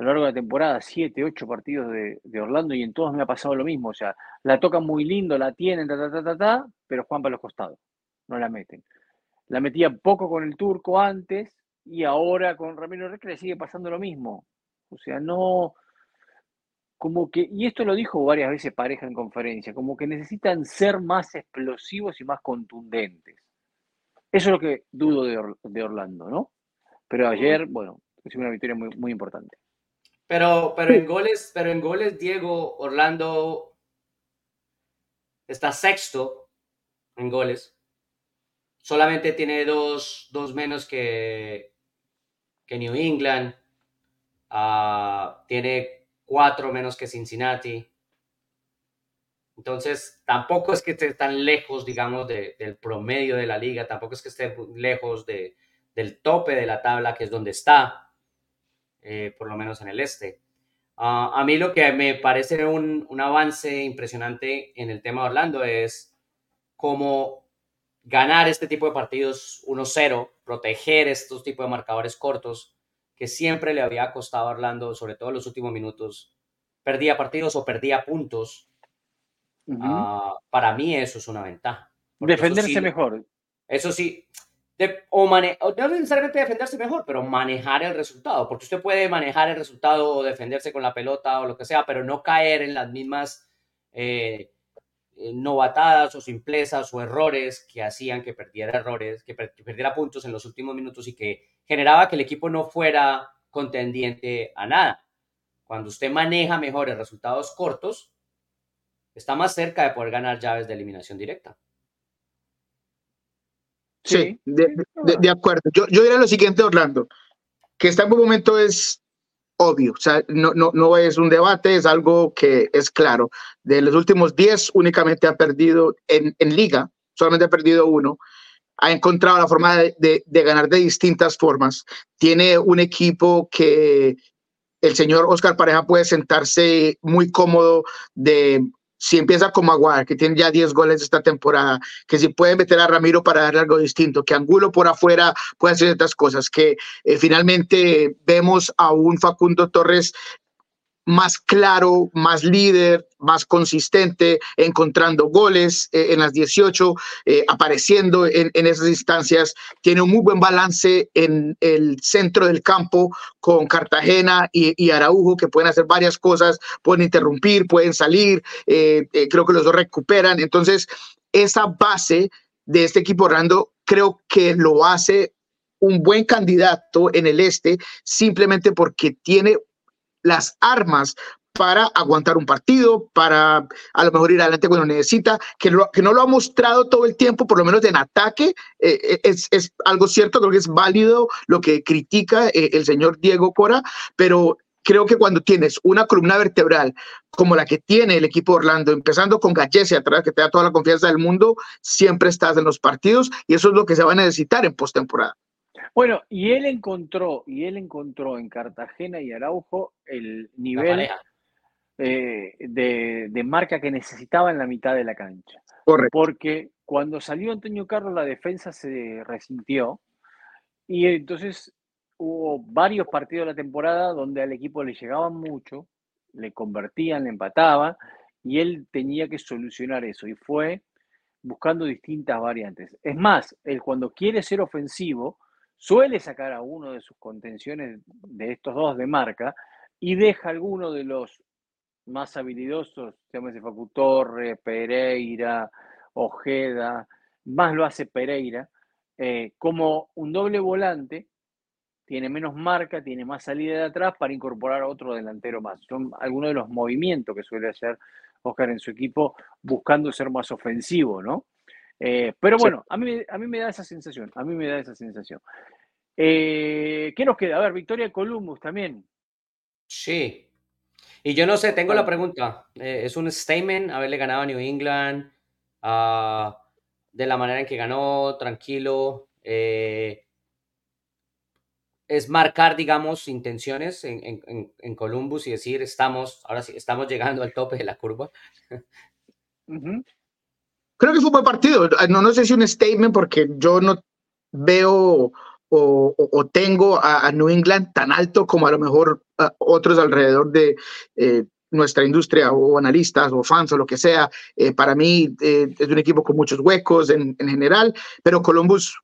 Speaker 1: a lo largo de la temporada, siete, ocho partidos de, Orlando y en todos me ha pasado lo mismo. O sea, la tocan muy lindo, la tienen, ta, ta, ta, ta, ta, pero Juan para los costados. No la meten. La metía poco con el turco antes y ahora con Ramiro Reque le sigue pasando lo mismo. O sea, no, como que, y esto lo dijo varias veces pareja en conferencia, como que necesitan ser más explosivos y más contundentes. Eso es lo que dudo de, Orlando, ¿no? Pero ayer, bueno, es una victoria muy, muy importante.
Speaker 2: Pero, pero en goles, pero en goles, Diego, Orlando está sexto en goles. Solamente tiene dos, dos menos que, que New England. Ah, tiene cuatro menos que Cincinnati. Entonces, tampoco es que esté tan lejos, digamos, del promedio de la liga, tampoco es que esté lejos de, del tope de la tabla, que es donde está, eh, por lo menos en el este. Ah, a mí lo que me parece un, un avance impresionante en el tema de Orlando es cómo ganar este tipo de partidos 1-0, proteger estos tipos de marcadores cortos, que siempre le había costado a Orlando, sobre todo en los últimos minutos. Perdía partidos o perdía puntos. Ah, para mí eso es una ventaja.
Speaker 1: Defenderse mejor.
Speaker 2: Eso sí, o, no necesariamente defenderse mejor, pero manejar el resultado, porque usted puede manejar el resultado o defenderse con la pelota o lo que sea, pero no caer en las mismas eh, eh, novatadas o simplezas o errores que hacían que perdiera errores, que, perdiera puntos en los últimos minutos y que generaba que el equipo no fuera contendiente a nada. Cuando usted maneja mejores resultados cortos, está más cerca de poder ganar llaves de eliminación directa.
Speaker 3: Sí, de, acuerdo. Yo, yo diría lo siguiente, Orlando, que está en un momento es obvio, o sea, no, no, no es un debate, es algo que es claro. De los últimos 10 únicamente ha perdido en, en liga, solamente ha perdido uno, ha encontrado la forma de, de, de, ganar de distintas formas. Tiene un equipo que el señor Oscar Pareja puede sentarse muy cómodo de si empieza como Aguar, que tiene ya 10 goles esta temporada, que si puede meter a Ramiro para darle algo distinto, que Angulo por afuera puede hacer otras cosas, que eh, finalmente vemos a un Facundo Torres más claro, más líder, más consistente, encontrando goles eh, en las 18, eh, apareciendo en, esas instancias. Tiene un muy buen balance en el centro del campo con Cartagena y, Araujo, que pueden hacer varias cosas, pueden interrumpir, pueden salir, eh, creo que los dos recuperan. Entonces, esa base de este equipo Orlando creo que lo hace un buen candidato en el este simplemente porque tiene las armas para aguantar un partido, para a lo mejor ir adelante cuando necesita, que, que no lo ha mostrado todo el tiempo, por lo menos en ataque, eh, eh, es, es, algo cierto, creo que es válido lo que critica eh, el señor Diego Cora, pero creo que cuando tienes una columna vertebral como la que tiene el equipo de Orlando, empezando con Gallese atrás, que te da toda la confianza del mundo, siempre estás en los partidos y eso es lo que se va a necesitar en postemporada.
Speaker 1: Bueno, y él encontró, y él encontró en Cartagena y Araujo el nivel eh, de, marca que necesitaba en la mitad de la cancha.
Speaker 3: Correcto.
Speaker 1: Porque cuando salió Antonio Carlos, la defensa se resintió y entonces hubo varios partidos de la temporada donde al equipo le llegaban mucho, le convertían, le empataban, y él tenía que solucionar eso. Y fue buscando distintas variantes. Es más, él cuando quiere ser ofensivo, suele sacar a uno de sus contenciones de estos dos de marca y deja a alguno de los más habilidosos, llámese Facu Torre, Pereira, Ojeda, más lo hace Pereira, eh, como un doble volante, tiene menos marca, tiene más salida de atrás para incorporar a otro delantero más. Son algunos de los movimientos que suele hacer Oscar en su equipo buscando ser más ofensivo, ¿no? Eh, pero bueno, a, mí, a mí me da esa sensación, a mí me da esa sensación. Eh, ¿Qué nos queda? A ver, Victoria Columbus también.
Speaker 7: Sí. Y yo no sé, tengo la pregunta. Eh, ¿Es un statement haberle ganado a New England uh, de la manera en que ganó, tranquilo? Eh, es marcar, digamos, intenciones en, en, en, Columbus y decir, estamos, ahora sí, estamos llegando al tope de la curva.
Speaker 3: Creo que fue un buen partido. No, no sé si un statement porque yo no veo o, tengo a, New England tan alto como a lo mejor otros alrededor de eh, nuestra industria o analistas o fans o lo que sea. Eh, para mí eh, es un equipo con muchos huecos en, en general, pero Columbus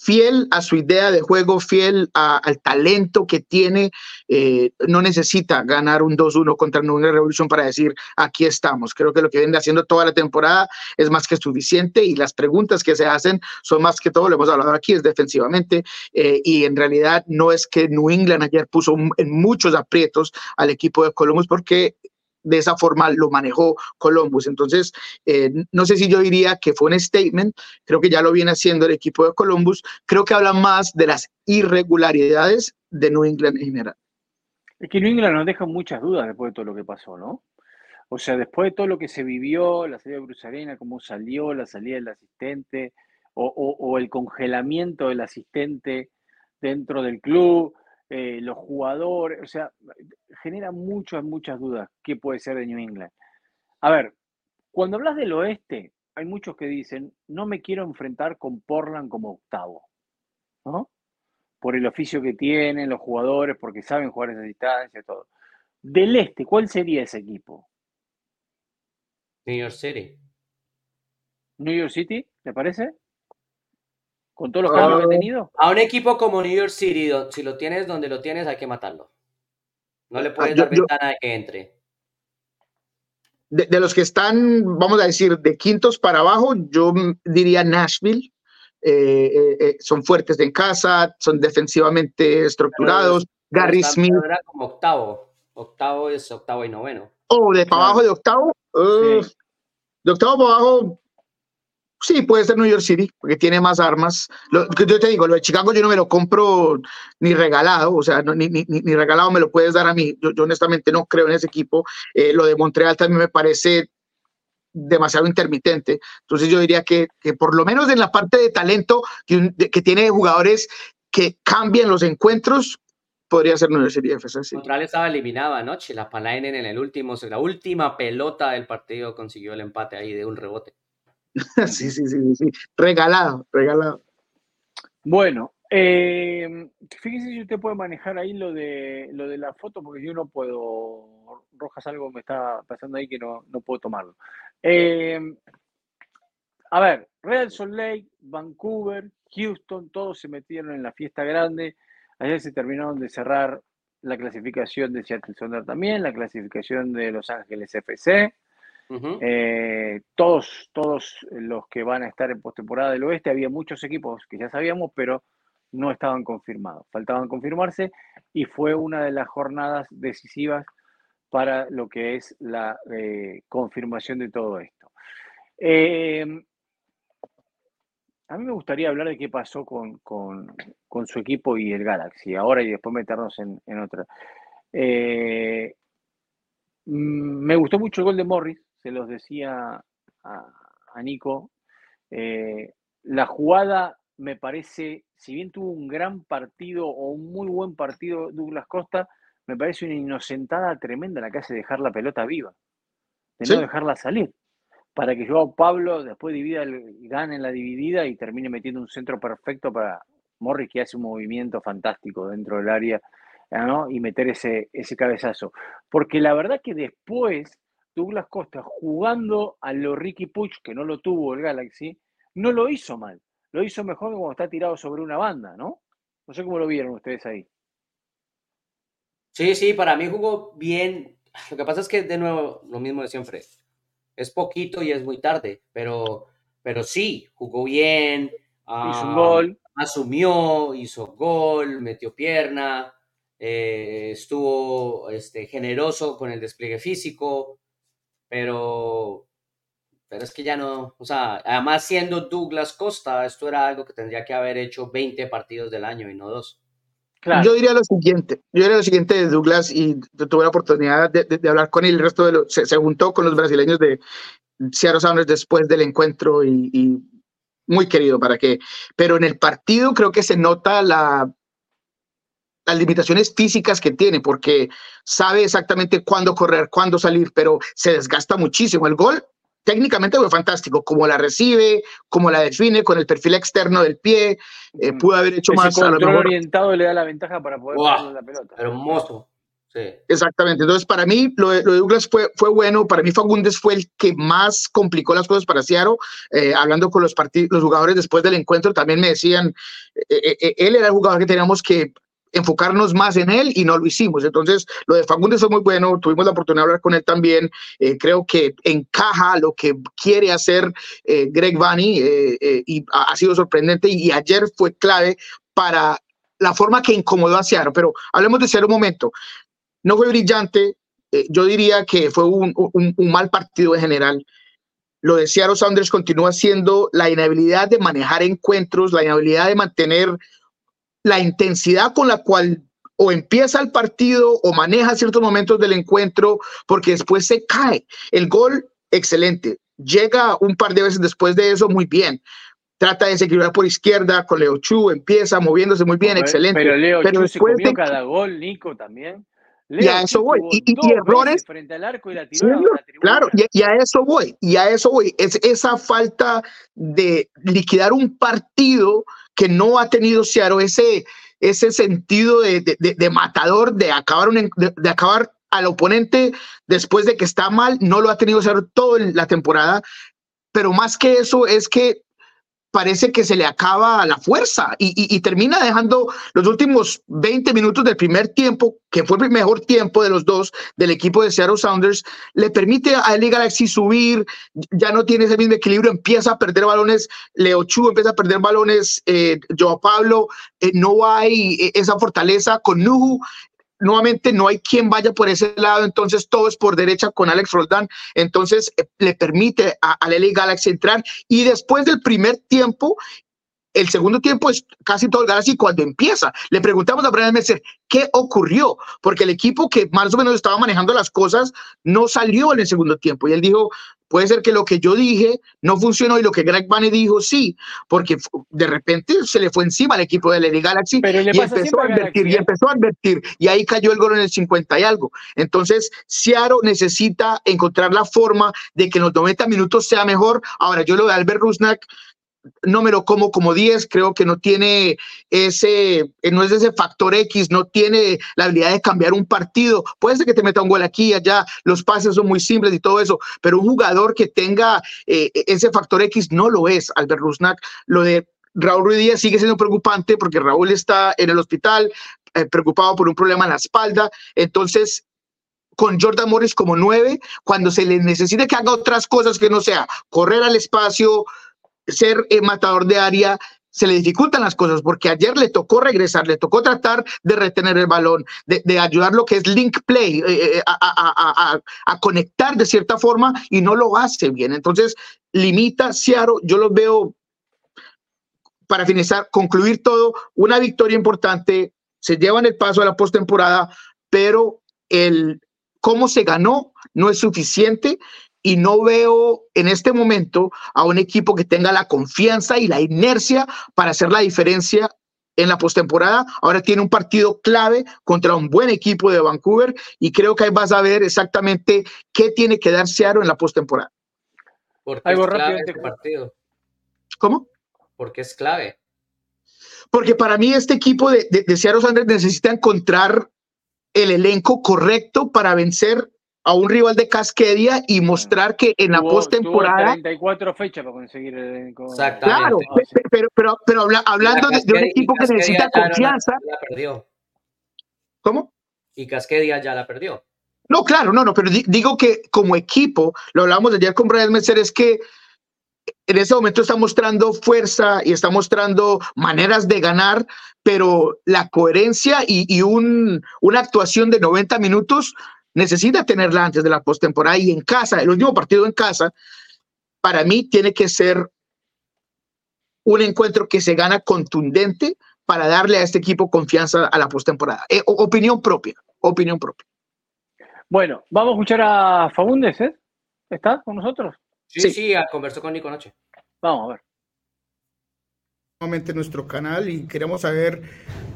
Speaker 3: fiel a su idea de juego, fiel al talento que tiene, eh, no necesita ganar un 2-1 contra Nueva Revolución para decir aquí estamos. Creo que lo que viene haciendo toda la temporada es más que suficiente y las preguntas que se hacen son más que todo, lo hemos hablado aquí, es defensivamente eh, y en realidad no es que New England ayer puso en muchos aprietos al equipo de Columbus porque de esa forma lo manejó Columbus. Entonces, eh, no sé si yo diría que fue un statement, creo que ya lo viene haciendo el equipo de Columbus, creo que habla más de las irregularidades de New England en general.
Speaker 1: Es que New England nos deja muchas dudas después de todo lo que pasó, ¿no? O sea, después de todo lo que se vivió, la salida de Bruce Arena, cómo salió, la salida del asistente, o, o el congelamiento del asistente dentro del club, eh, los jugadores, o sea, genera muchas, muchas dudas qué puede ser de New England. A ver, cuando hablas del oeste, hay muchos que dicen, no me quiero enfrentar con Portland como octavo, ¿no? Por el oficio que tienen los jugadores, porque saben jugar esa distancia, todo. Del este, ¿cuál sería ese equipo?
Speaker 7: New York City.
Speaker 1: New York City, ¿te parece? Con todos los cambios que ha tenido.
Speaker 7: A un equipo como New York City, si lo tienes donde lo tienes, hay que matarlo. No le ah, puedes dar ventana de que entre.
Speaker 3: De, los que están, vamos a decir, de quintos para abajo, yo diría Nashville. Eh, eh, eh, son fuertes en casa, son defensivamente estructurados. Gary Smith.
Speaker 7: Era como octavo. Octavo es octavo y noveno.
Speaker 3: Oh, de para abajo de octavo. De octavo para abajo, Sí, puede ser New York City, porque tiene más armas. Lo, yo te digo, lo de Chicago yo no me lo compro ni regalado, o sea, ni, ni, ni, regalado me lo puedes dar a mí. Yo, honestamente no creo en ese equipo. Eh, lo de Montreal también me parece demasiado intermitente. Entonces yo diría que, que por lo menos en la parte de talento que, que tiene jugadores que cambian los encuentros, podría ser New York City FC.
Speaker 7: Montreal estaba eliminado anoche, la Palainen en el último, la última pelota del partido consiguió el empate ahí de un rebote.
Speaker 3: sí, sí, sí, sí, regalado, regalado.
Speaker 1: Bueno, eh, fíjese si usted puede manejar ahí lo de lo de la foto, porque yo no puedo. Rojas, algo me está pasando ahí que no, no puedo tomarlo. Eh, a ver, Real Salt Lake, Vancouver, Houston, todos se metieron en la fiesta grande. Ayer se terminaron de cerrar la clasificación de Seattle Sonder también, la clasificación de Los Ángeles FC. Eh, todos, todos los que van a estar en postemporada del oeste, había muchos equipos que ya sabíamos, pero no estaban confirmados. Faltaban confirmarse y fue una de las jornadas decisivas para lo que es la eh, confirmación de todo esto. Eh, a mí me gustaría hablar de qué pasó con, su equipo y el Galaxy, ahora y después meternos en, otra. Eh, mm, me gustó mucho el gol de Morris, se los decía a, Nico. Eh, la jugada me parece, si bien tuvo un gran partido o un muy buen partido Douglas Costa, me parece una inocentada tremenda la que hace dejar la pelota viva, de no dejarla salir para que Joao Pablo después divida el, gane en la dividida y termine metiendo un centro perfecto para Morris que hace un movimiento fantástico dentro del área y meter ese, ese cabezazo. Porque la verdad que después Douglas Costa jugando a lo Ricky Puch, que no lo tuvo el Galaxy, no lo hizo mal. Lo hizo mejor cuando está tirado sobre una banda, ¿no? No sé cómo lo vieron ustedes ahí.
Speaker 7: Sí, sí, para mí jugó bien. Lo que pasa es que, de nuevo, lo mismo de siempre es poquito y es muy tarde, pero, pero sí, jugó bien.
Speaker 1: hizo un gol.
Speaker 7: Asumió, hizo gol, metió pierna, eh, estuvo este, generoso con el despliegue físico, pero, pero es que ya no, o sea, además siendo Douglas Costa, esto era algo que tendría que haber hecho 20 partidos del año y no dos.
Speaker 3: Yo diría lo siguiente, yo diría lo siguiente de Douglas y tuve la oportunidad de, hablar con él, el resto de los, se, juntó con los brasileños de Seattle Sounders después del encuentro y, muy querido para que, pero en el partido creo que se nota la, las limitaciones físicas que tiene, porque sabe exactamente cuándo correr, cuándo salir, pero se desgasta muchísimo. El gol técnicamente fue fantástico, como la recibe, como la define, con el perfil externo del pie, eh, pudo haber hecho más.
Speaker 1: El control orientado le da la ventaja para poder wow, la pelota.
Speaker 7: Hermoso. Sí.
Speaker 3: Exactamente. Entonces, para mí, lo de, Douglas fue, fue bueno. Para mí, Fagundes fue el que más complicó las cosas para Ciaro. Eh, hablando con los, los jugadores después del encuentro, también me decían, eh, él era el jugador que teníamos que enfocarnos más en él y no lo hicimos. Entonces, lo de Fagundes fue muy bueno, tuvimos la oportunidad de hablar con él también. Eh, creo que encaja lo que quiere hacer eh, Greg Vanny eh, y ha, sido sorprendente y, ayer fue clave para la forma que incomodó a Seattle. Pero hablemos de Seattle un momento. No fue brillante, yo diría que fue un, un, mal partido en general. Lo de Seattle Sounders continúa siendo la inhabilidad de manejar encuentros, la inhabilidad de mantener la intensidad con la cual o empieza el partido o maneja ciertos momentos del encuentro, porque después se cae. El gol, excelente. Llega un par de veces después de eso, muy bien. Trata de desequilibrar por izquierda con Leo Chu, empieza moviéndose muy bien, excelente.
Speaker 1: Pero Leo Chu se comió cada gol, Nico, también.
Speaker 3: y a eso voy. Y, errores.
Speaker 1: Frente al arco y la
Speaker 3: claro, y, a eso voy. Y a eso voy. Es esa falta de liquidar un partido que no ha tenido Seattle ese, ese sentido de, matador, de acabar, de, acabar al oponente después de que está mal, no lo ha tenido Seattle toda la temporada. Pero más que eso es que parece que se le acaba la fuerza y, termina dejando los últimos 20 minutos del primer tiempo, que fue el mejor tiempo de los dos del equipo de Seattle Sounders, le permite a LA Galaxy subir, ya no tiene ese mismo equilibrio, empieza a perder balones, Leo Chu empieza a perder balones, eh, Joao Pablo, eh, no hay eh, esa fortaleza con Nuhu, nuevamente no hay quien vaya por ese lado, entonces todo es por derecha con Alex Roldán, entonces eh, le permite a, a LA Galaxy entrar y después del primer tiempo el segundo tiempo es casi todo el Galaxy cuando empieza. Le preguntamos a Brian Messer qué ocurrió, porque el equipo que más o menos estaba manejando las cosas no salió en el segundo tiempo. Y él dijo, puede ser que lo que yo dije no funcionó y lo que Greg Vanney dijo sí, porque de repente se le fue encima al equipo de Lady Galaxy y empezó a advertir, y ¿eh? empezó a advertir, y ahí cayó el gol en el 50 y algo. Entonces, Seattle necesita encontrar la forma de que en los 90 minutos sea mejor. Ahora, yo lo de Albert Rusnak, no me lo como como 10, creo que no tiene ese, eh, no es ese factor X, no tiene la habilidad de cambiar un partido. Puede ser que te meta un gol aquí y allá, los pases son muy simples y todo eso, pero un jugador que tenga eh, ese factor X no lo es, Albert Rusnak. Lo de Raúl Ruiz Díaz sigue siendo preocupante porque Raúl está en el hospital, eh, preocupado por un problema en la espalda. Entonces, con Jordan Morris como nueve, cuando se le necesite que haga otras cosas que no sea correr al espacio, ser eh, matador de área, se le dificultan las cosas porque ayer le tocó regresar, le tocó tratar de retener el balón, de, ayudar lo que es link play, eh, eh, a, conectar de cierta forma y no lo hace bien. Entonces, limita Seattle, yo lo veo para finalizar, concluir todo, una victoria importante, se llevan el paso a la postemporada, pero el cómo se ganó no es suficiente y no veo en este momento a un equipo que tenga la confianza y la inercia para hacer la diferencia en la postemporada. Ahora tiene un partido clave contra un buen equipo de Vancouver y creo que ahí vas a ver exactamente qué tiene que dar Seattle en la postemporada.
Speaker 7: Porque Algo es clave este partido.
Speaker 3: ¿Cómo?
Speaker 7: Porque es clave.
Speaker 3: Porque para mí este equipo de, de, Seattle Sanders necesita encontrar el elenco correcto para vencer a un rival de Casquedia y mostrar que en la postemporada.
Speaker 1: 34 fechas para conseguir el elenco.
Speaker 3: Claro, pero, pero, pero hablando de, un equipo que necesita confianza.
Speaker 7: La, perdió.
Speaker 3: ¿Cómo?
Speaker 7: Y Casquedia ya la perdió.
Speaker 3: No, claro, no, no, pero digo que como equipo, lo hablábamos ayer con Brian Messer, es que en ese momento está mostrando fuerza y está mostrando maneras de ganar, pero la coherencia y, un, una actuación de 90 minutos necesita tenerla antes de la postemporada y en casa, el último partido en casa, para mí tiene que ser un encuentro que se gana contundente para darle a este equipo confianza a la postemporada. Eh, opinión propia, opinión propia.
Speaker 1: Bueno, vamos a escuchar a Fagundes, ¿eh? ¿Está con nosotros?
Speaker 7: Sí, sí, conversó con Nico Noche.
Speaker 1: Vamos a ver.
Speaker 8: Nuevamente nuestro canal y queremos saber,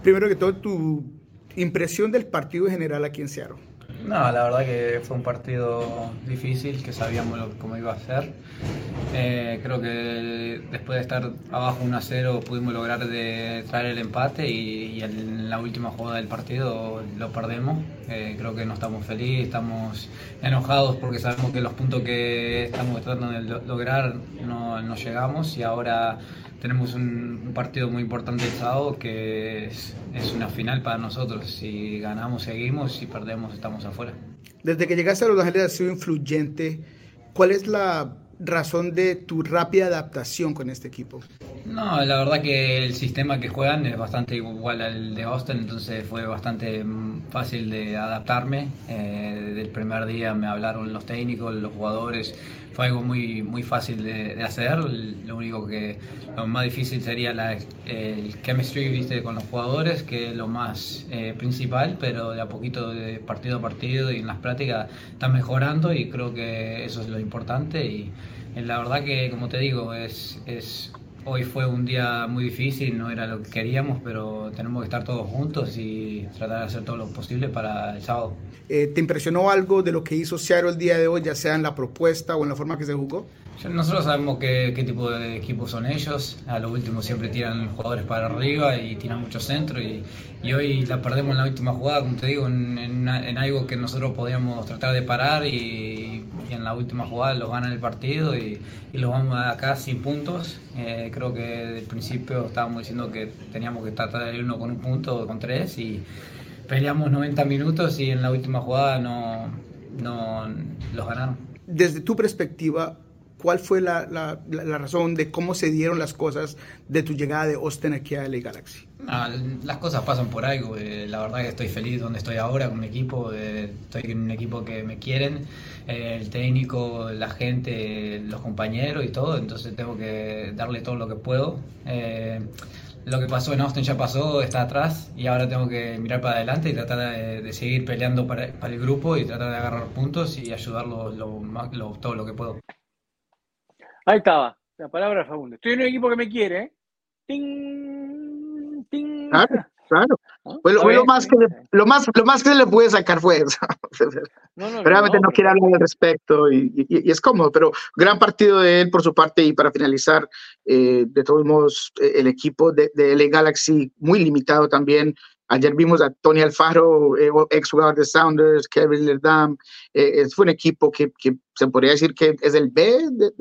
Speaker 8: primero que todo, tu impresión del partido en general aquí en Seattle.
Speaker 9: No, la verdad que fue un partido difícil, que sabíamos cómo iba a ser. Eh, creo que después de estar abajo 1 a 0 pudimos lograr de traer el empate y, en la última jugada del partido lo perdemos. Eh, creo que no estamos felices, estamos enojados porque sabemos que los puntos que estamos tratando de lograr no, no llegamos y ahora tenemos un, partido muy importante el sábado que es, una final para nosotros. Si ganamos, seguimos, si perdemos, estamos afuera.
Speaker 8: Desde que llegaste a Los Ángeles has sido influyente. ¿Cuál es la razón de tu rápida adaptación con este equipo?
Speaker 9: No, la verdad que el sistema que juegan es bastante igual al de Austin, entonces fue bastante fácil de adaptarme. Eh, desde el primer día me hablaron los técnicos, los jugadores, fue algo muy, muy fácil de, hacer. Lo único que lo más difícil sería la, el chemistry ¿viste? con los jugadores, que es lo más eh, principal, pero de a poquito, de partido a partido y en las prácticas está mejorando y creo que eso es lo importante. Y, y la verdad que, como te digo, es, es Hoy fue un día muy difícil, no era lo que queríamos, pero tenemos que estar todos juntos y tratar de hacer todo lo posible para el sábado.
Speaker 8: Eh, ¿Te impresionó algo de lo que hizo Seattle el día de hoy, ya sea en la propuesta o en la forma que se jugó?
Speaker 9: Nosotros sabemos qué, qué tipo de equipos son ellos. A lo último siempre tiran jugadores para arriba y tiran mucho centro. Y, hoy la perdemos en la última jugada, como te digo, en, algo que nosotros podíamos tratar de parar. Y, en la última jugada los ganan el partido y, y los vamos acá sin puntos. Eh, creo que desde el principio estábamos diciendo que teníamos que tratar de irnos con un punto o con tres. Y peleamos 90 minutos y en la última jugada no, no los ganaron.
Speaker 8: Desde tu perspectiva, ¿Cuál fue la, la, la, razón de cómo se dieron las cosas de tu llegada de Austin aquí a LA Galaxy?
Speaker 9: Ah, las cosas pasan por algo. Eh, la verdad que estoy feliz donde estoy ahora con mi equipo. Eh, estoy en un equipo que me quieren. Eh, el técnico, la gente, los compañeros y todo. Entonces tengo que darle todo lo que puedo. lo que pasó en Austin ya pasó, está atrás y ahora tengo que mirar para adelante y tratar de, seguir peleando para, para, el grupo y tratar de agarrar puntos y ayudarlo lo, lo, todo lo que puedo.
Speaker 1: Ahí estaba, la palabra de Fagundes. Estoy en un equipo que me quiere, ¿eh? ¡Ting! ¡Ting!
Speaker 3: Claro, claro. lo, más que le, lo, más, lo más que le puede sacar fue eso. No, no, Realmente no, quiere hablar al respecto y, y, es cómodo, pero gran partido de él por su parte y para finalizar, eh, de todos modos, eh, el equipo de, de LA Galaxy muy limitado también Ayer vimos a Tony Alfaro, eh, ex jugador de Sounders, Kevin Lerdam. Eh, fue un equipo que, se podría decir que es el B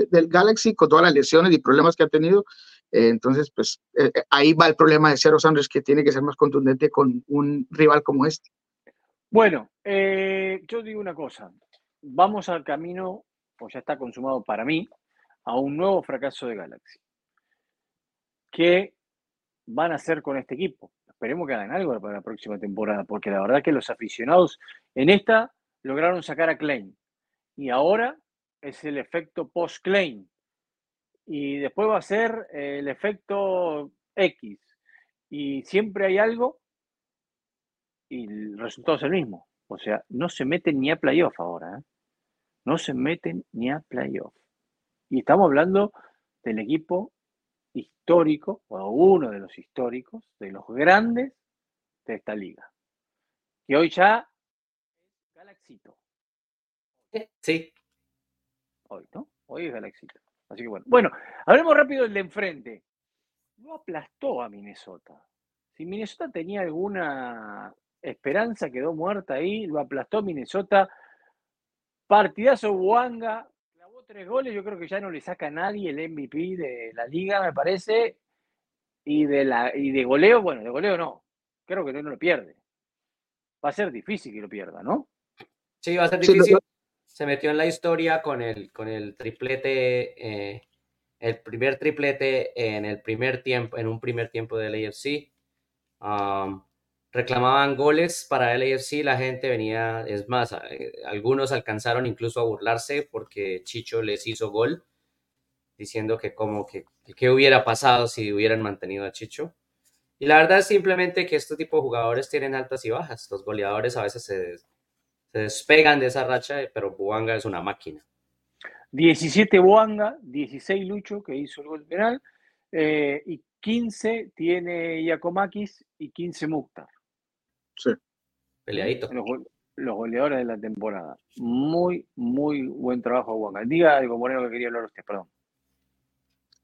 Speaker 3: del Galaxy con todas las lesiones y problemas que ha tenido. Eh, entonces, pues ahí va el problema de Zero Sounders que tiene que ser más contundente con un rival como este.
Speaker 1: Bueno, eh, yo digo una cosa. Vamos al camino, o ya está consumado para mí, a un nuevo fracaso de Galaxy. ¿Qué van a hacer con este equipo? Esperemos que hagan algo para la próxima temporada, porque la verdad que los aficionados en esta lograron sacar a Klein. Y ahora es el efecto post-Klein. Y después va a ser el efecto X. Y siempre hay algo y el resultado es el mismo. O sea, no se meten ni a playoff ahora. ¿eh? No se meten ni a playoff. Y estamos hablando del equipo histórico, o uno de los históricos, de los grandes de esta liga. Que hoy ya es Galaxito.
Speaker 2: Sí.
Speaker 1: Hoy, ¿no? Hoy es Galaxito. Así que bueno. Bueno, hablemos rápido del de enfrente. No aplastó a Minnesota. Si Minnesota tenía alguna esperanza, quedó muerta ahí, lo aplastó Minnesota. Partidazo Wanga, tres goles, yo creo que ya no le saca a nadie el MVP de la liga, me parece. Y de, la, y de goleo, bueno, de goleo no, creo que no lo pierde. Va a ser difícil que lo pierda, ¿no?
Speaker 2: Sí, va a ser difícil. Se metió en la historia con el, con el triplete, eh, el primer triplete en el primer tiempo, en un primer tiempo del AFC. Um, reclamaban goles para el AFC, la gente venía, es más, eh, algunos alcanzaron incluso a burlarse porque Chicho les hizo gol, diciendo que como que qué hubiera pasado si hubieran mantenido a Chicho. Y la verdad es simplemente que este tipo de jugadores tienen altas y bajas. Los goleadores a veces se, despegan de esa racha, pero Buanga es una máquina.
Speaker 1: 17 Buanga, 16 Lucho, que hizo el gol penal, eh, y 15 tiene Yacomakis y 15 Mukhtar.
Speaker 3: Sí.
Speaker 2: Peleadito.
Speaker 1: Los, goleadores de la temporada. Muy, muy buen trabajo, Juan. Diga algo, Moreno, que quería hablar usted, perdón.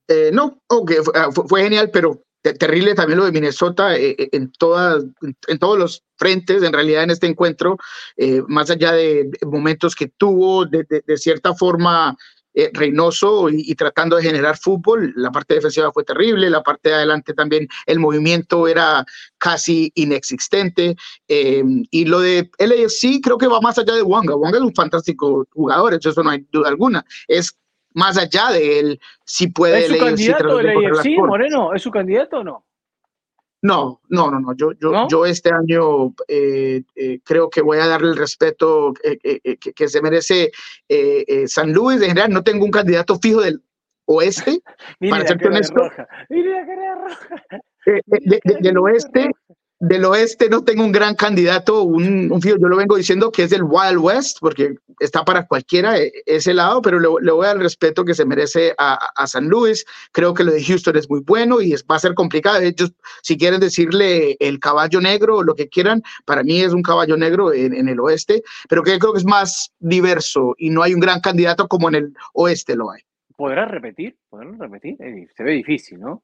Speaker 3: Eh, no, okay, ah, fue, genial, pero terrible también lo de Minnesota eh, eh, en, todas, en todos los frentes, en realidad, en este encuentro, más allá de momentos que tuvo, de, de cierta forma eh, Reynoso y, tratando de generar fútbol. La parte defensiva fue terrible, la parte de adelante también el movimiento era casi inexistente. Eh, y lo de LAFC creo que va más allá de Wanga. Wanga es un fantástico jugador, eso no hay duda alguna. Es más allá de él, si puede.
Speaker 1: ¿Es su candidato el AFC, Moreno? ¿Es su candidato o no?
Speaker 3: No, no, no, no. Yo, yo, yo este año eh, eh, creo que voy a darle el respeto eh, que, se merece San Luis. En general, no tengo un candidato fijo del oeste, para ser honesto. del oeste, del oeste no tengo un gran candidato, un, un yo lo vengo diciendo que es del Wild West, porque está para cualquiera e, ese lado, pero le, voy a dar el respeto que se merece a, San Luis. Creo que lo de Houston es muy bueno y es, va a ser complicado. Ellos, si quieren decirle el caballo negro o lo que quieran, para mí es un caballo negro en, el oeste, pero que creo que es más diverso y no hay un gran candidato como en el oeste lo hay.
Speaker 1: ¿Podrás repetir? ¿Podrás repetir? Se ve difícil, ¿no?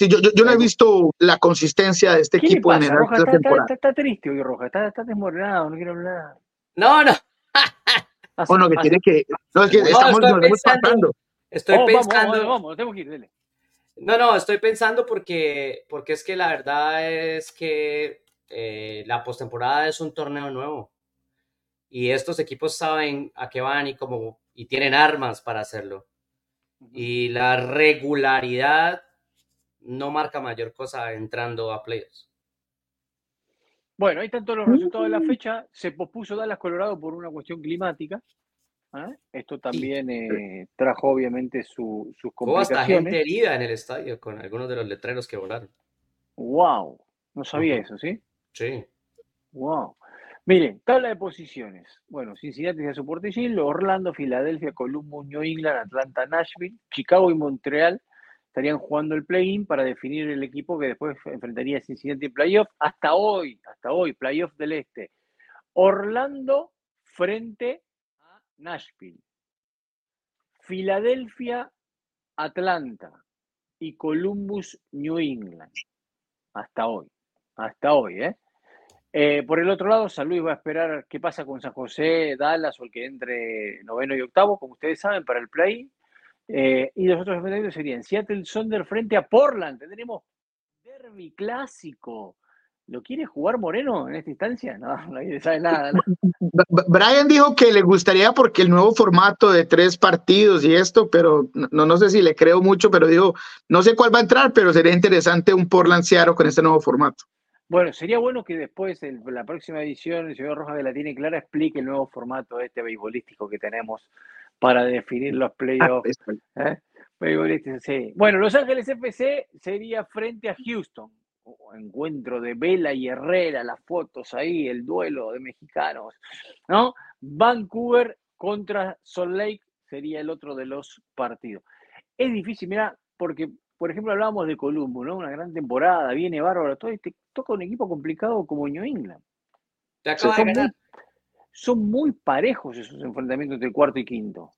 Speaker 3: Sí, yo, yo, no he visto la consistencia de este equipo en el
Speaker 1: Roja, está, temporada. Está, está, triste hoy, Roja, está, está desmoronado, no quiero hablar.
Speaker 2: No, no.
Speaker 3: bueno, que tiene que. No, es que estamos,
Speaker 2: estoy pensando, Estoy
Speaker 1: oh,
Speaker 2: pensando.
Speaker 1: Vamos, vamos, tenemos que ir, dele.
Speaker 2: No, no, estoy pensando porque, porque es que la verdad es que eh, la postemporada es un torneo nuevo. Y estos equipos saben a qué van y cómo, y tienen armas para hacerlo. Y la regularidad no marca mayor cosa entrando a playoffs.
Speaker 1: Bueno, ahí están todos los resultados de la fecha. Se pospuso Dallas Colorado por una cuestión climática. ¿ah? Esto también eh, trajo obviamente su, sus complicaciones.
Speaker 2: Hubo hasta gente herida en el estadio con algunos de los letreros que volaron.
Speaker 1: ¡Wow! No sabía eso, ¿sí?
Speaker 2: Sí.
Speaker 1: ¡Wow! Miren, tabla de posiciones. Bueno, Cincinnati a su Orlando, Filadelfia, Columbus, New England, Atlanta, Nashville, Chicago y Montreal estarían jugando el play-in para definir el equipo que después enfrentaría a Cincinnati en playoff. Hasta hoy, hasta hoy, playoff del Este. Orlando frente a Nashville. Filadelfia, Atlanta y Columbus, New England. Hasta hoy, hasta hoy, ¿eh? ¿eh? por el otro lado, San Luis va a esperar qué pasa con San José, Dallas o el que entre noveno y octavo, como ustedes saben, para el play. Eh, y los otros enfrentamientos serían Seattle Sonder frente a Portland. Tendremos derby clásico. ¿Lo quiere jugar Moreno en esta instancia? No, no sabe nada.
Speaker 3: Brian dijo que le gustaría porque el nuevo formato de tres partidos y esto, pero no, no sé si le creo mucho, pero digo, no sé cuál va a entrar, pero sería interesante un Portland Seattle con este nuevo formato.
Speaker 1: Bueno, sería bueno que después, en la próxima edición, el señor Rojas de la tiene clara, explique el nuevo formato este beisbolístico que tenemos para definir los playoffs. Ah, ¿eh? sí. Bueno, Los Ángeles FC sería frente a Houston encuentro de Vela y Herrera, las fotos ahí, el duelo de mexicanos, ¿no? Vancouver contra Salt Lake sería el otro de los partidos. Es difícil, mira, porque, por ejemplo, hablábamos de Columbo, ¿no? Una gran temporada, viene bárbaro, todo, y te toca un equipo complicado como New England. Son, Muy, parejos esos enfrentamientos de cuarto y quinto.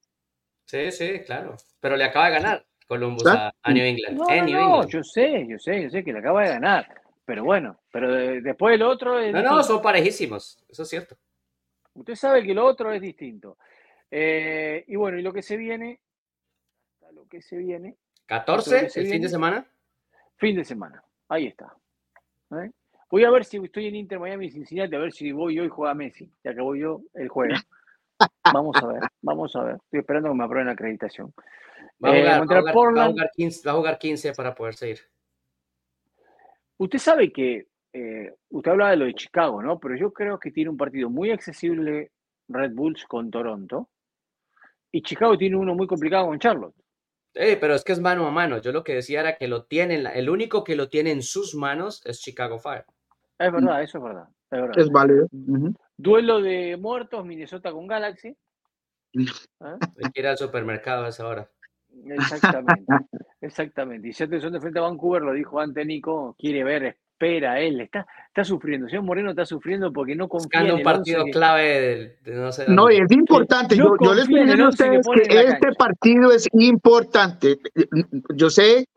Speaker 7: Sí, sí, claro. Pero le acaba de ganar. Columbus a, New England.
Speaker 1: No, yo sé, yo sé, yo sé que le acaba de ganar. Pero bueno, pero después el otro
Speaker 7: es. No, no, son parejísimos, eso es cierto.
Speaker 1: Usted sabe que lo otro es distinto. Eh, y bueno, y lo que se viene. Lo que se viene.
Speaker 7: ¿14? ¿El fin de semana?
Speaker 1: Fin de semana, ahí está. ¿Eh? Voy a ver si estoy en Inter Miami Cincinnati, a ver si voy yo y juega Messi, ya que voy yo, el juego. Vamos a ver, vamos a ver. Estoy esperando que me aprueben la acreditación.
Speaker 7: Va a, jugar, 15, para poder seguir.
Speaker 1: Usted sabe que, eh, usted hablaba de lo de Chicago, ¿no? Pero yo creo que tiene un partido muy accesible Red Bulls con Toronto. Y Chicago tiene uno muy complicado con Charlotte.
Speaker 7: Eh, pero es que es mano a mano. Yo lo que decía era que lo tienen, el único que lo tiene en sus manos es Chicago Fire.
Speaker 1: Es verdad, eso es verdad.
Speaker 3: Es, válido.
Speaker 1: Duelo de muertos, Minnesota con Galaxy.
Speaker 7: ¿Eh? Hay que ir al supermercado a esa hora.
Speaker 1: Exactamente, exactamente. Y si son de frente a Vancouver, lo dijo antes Nico, quiere ver, espera él, está, está sufriendo. Señor Moreno está sufriendo porque no confía en
Speaker 7: un partido clave
Speaker 3: no sé. No, es importante. yo, les pido a ustedes que, este partido es importante. Yo sé,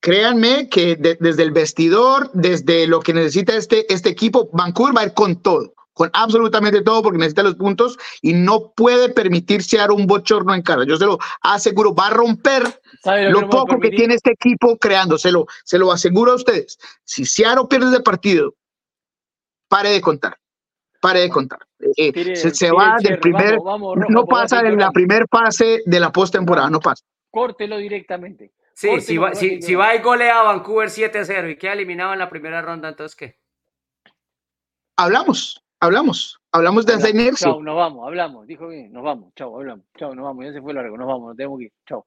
Speaker 3: créanme que desde el vestidor, desde lo que necesita este, este equipo, Vancouver va a ir con todo con absolutamente todo porque necesita los puntos y no puede permitirse dar un bochorno en cara. Yo se lo aseguro, va a romper lo, poco que tiene este equipo creándoselo. Se lo aseguro a ustedes. Si Seattle pierde el partido, pare de contar. Pare de contar. Eh, se, va del primer, no pasa en la primer fase de la postemporada, no pasa.
Speaker 1: Córtelo directamente.
Speaker 7: Sí, si va, si, si va y golea a Vancouver 7-0 y queda eliminado en la primera ronda, entonces ¿qué?
Speaker 3: Hablamos, hablamos, hablamos de hacer
Speaker 1: Chao, nos vamos, hablamos, dijo bien, nos vamos, chao, hablamos, chao, nos vamos, ya se fue largo, nos vamos, nos tenemos que ir, chao.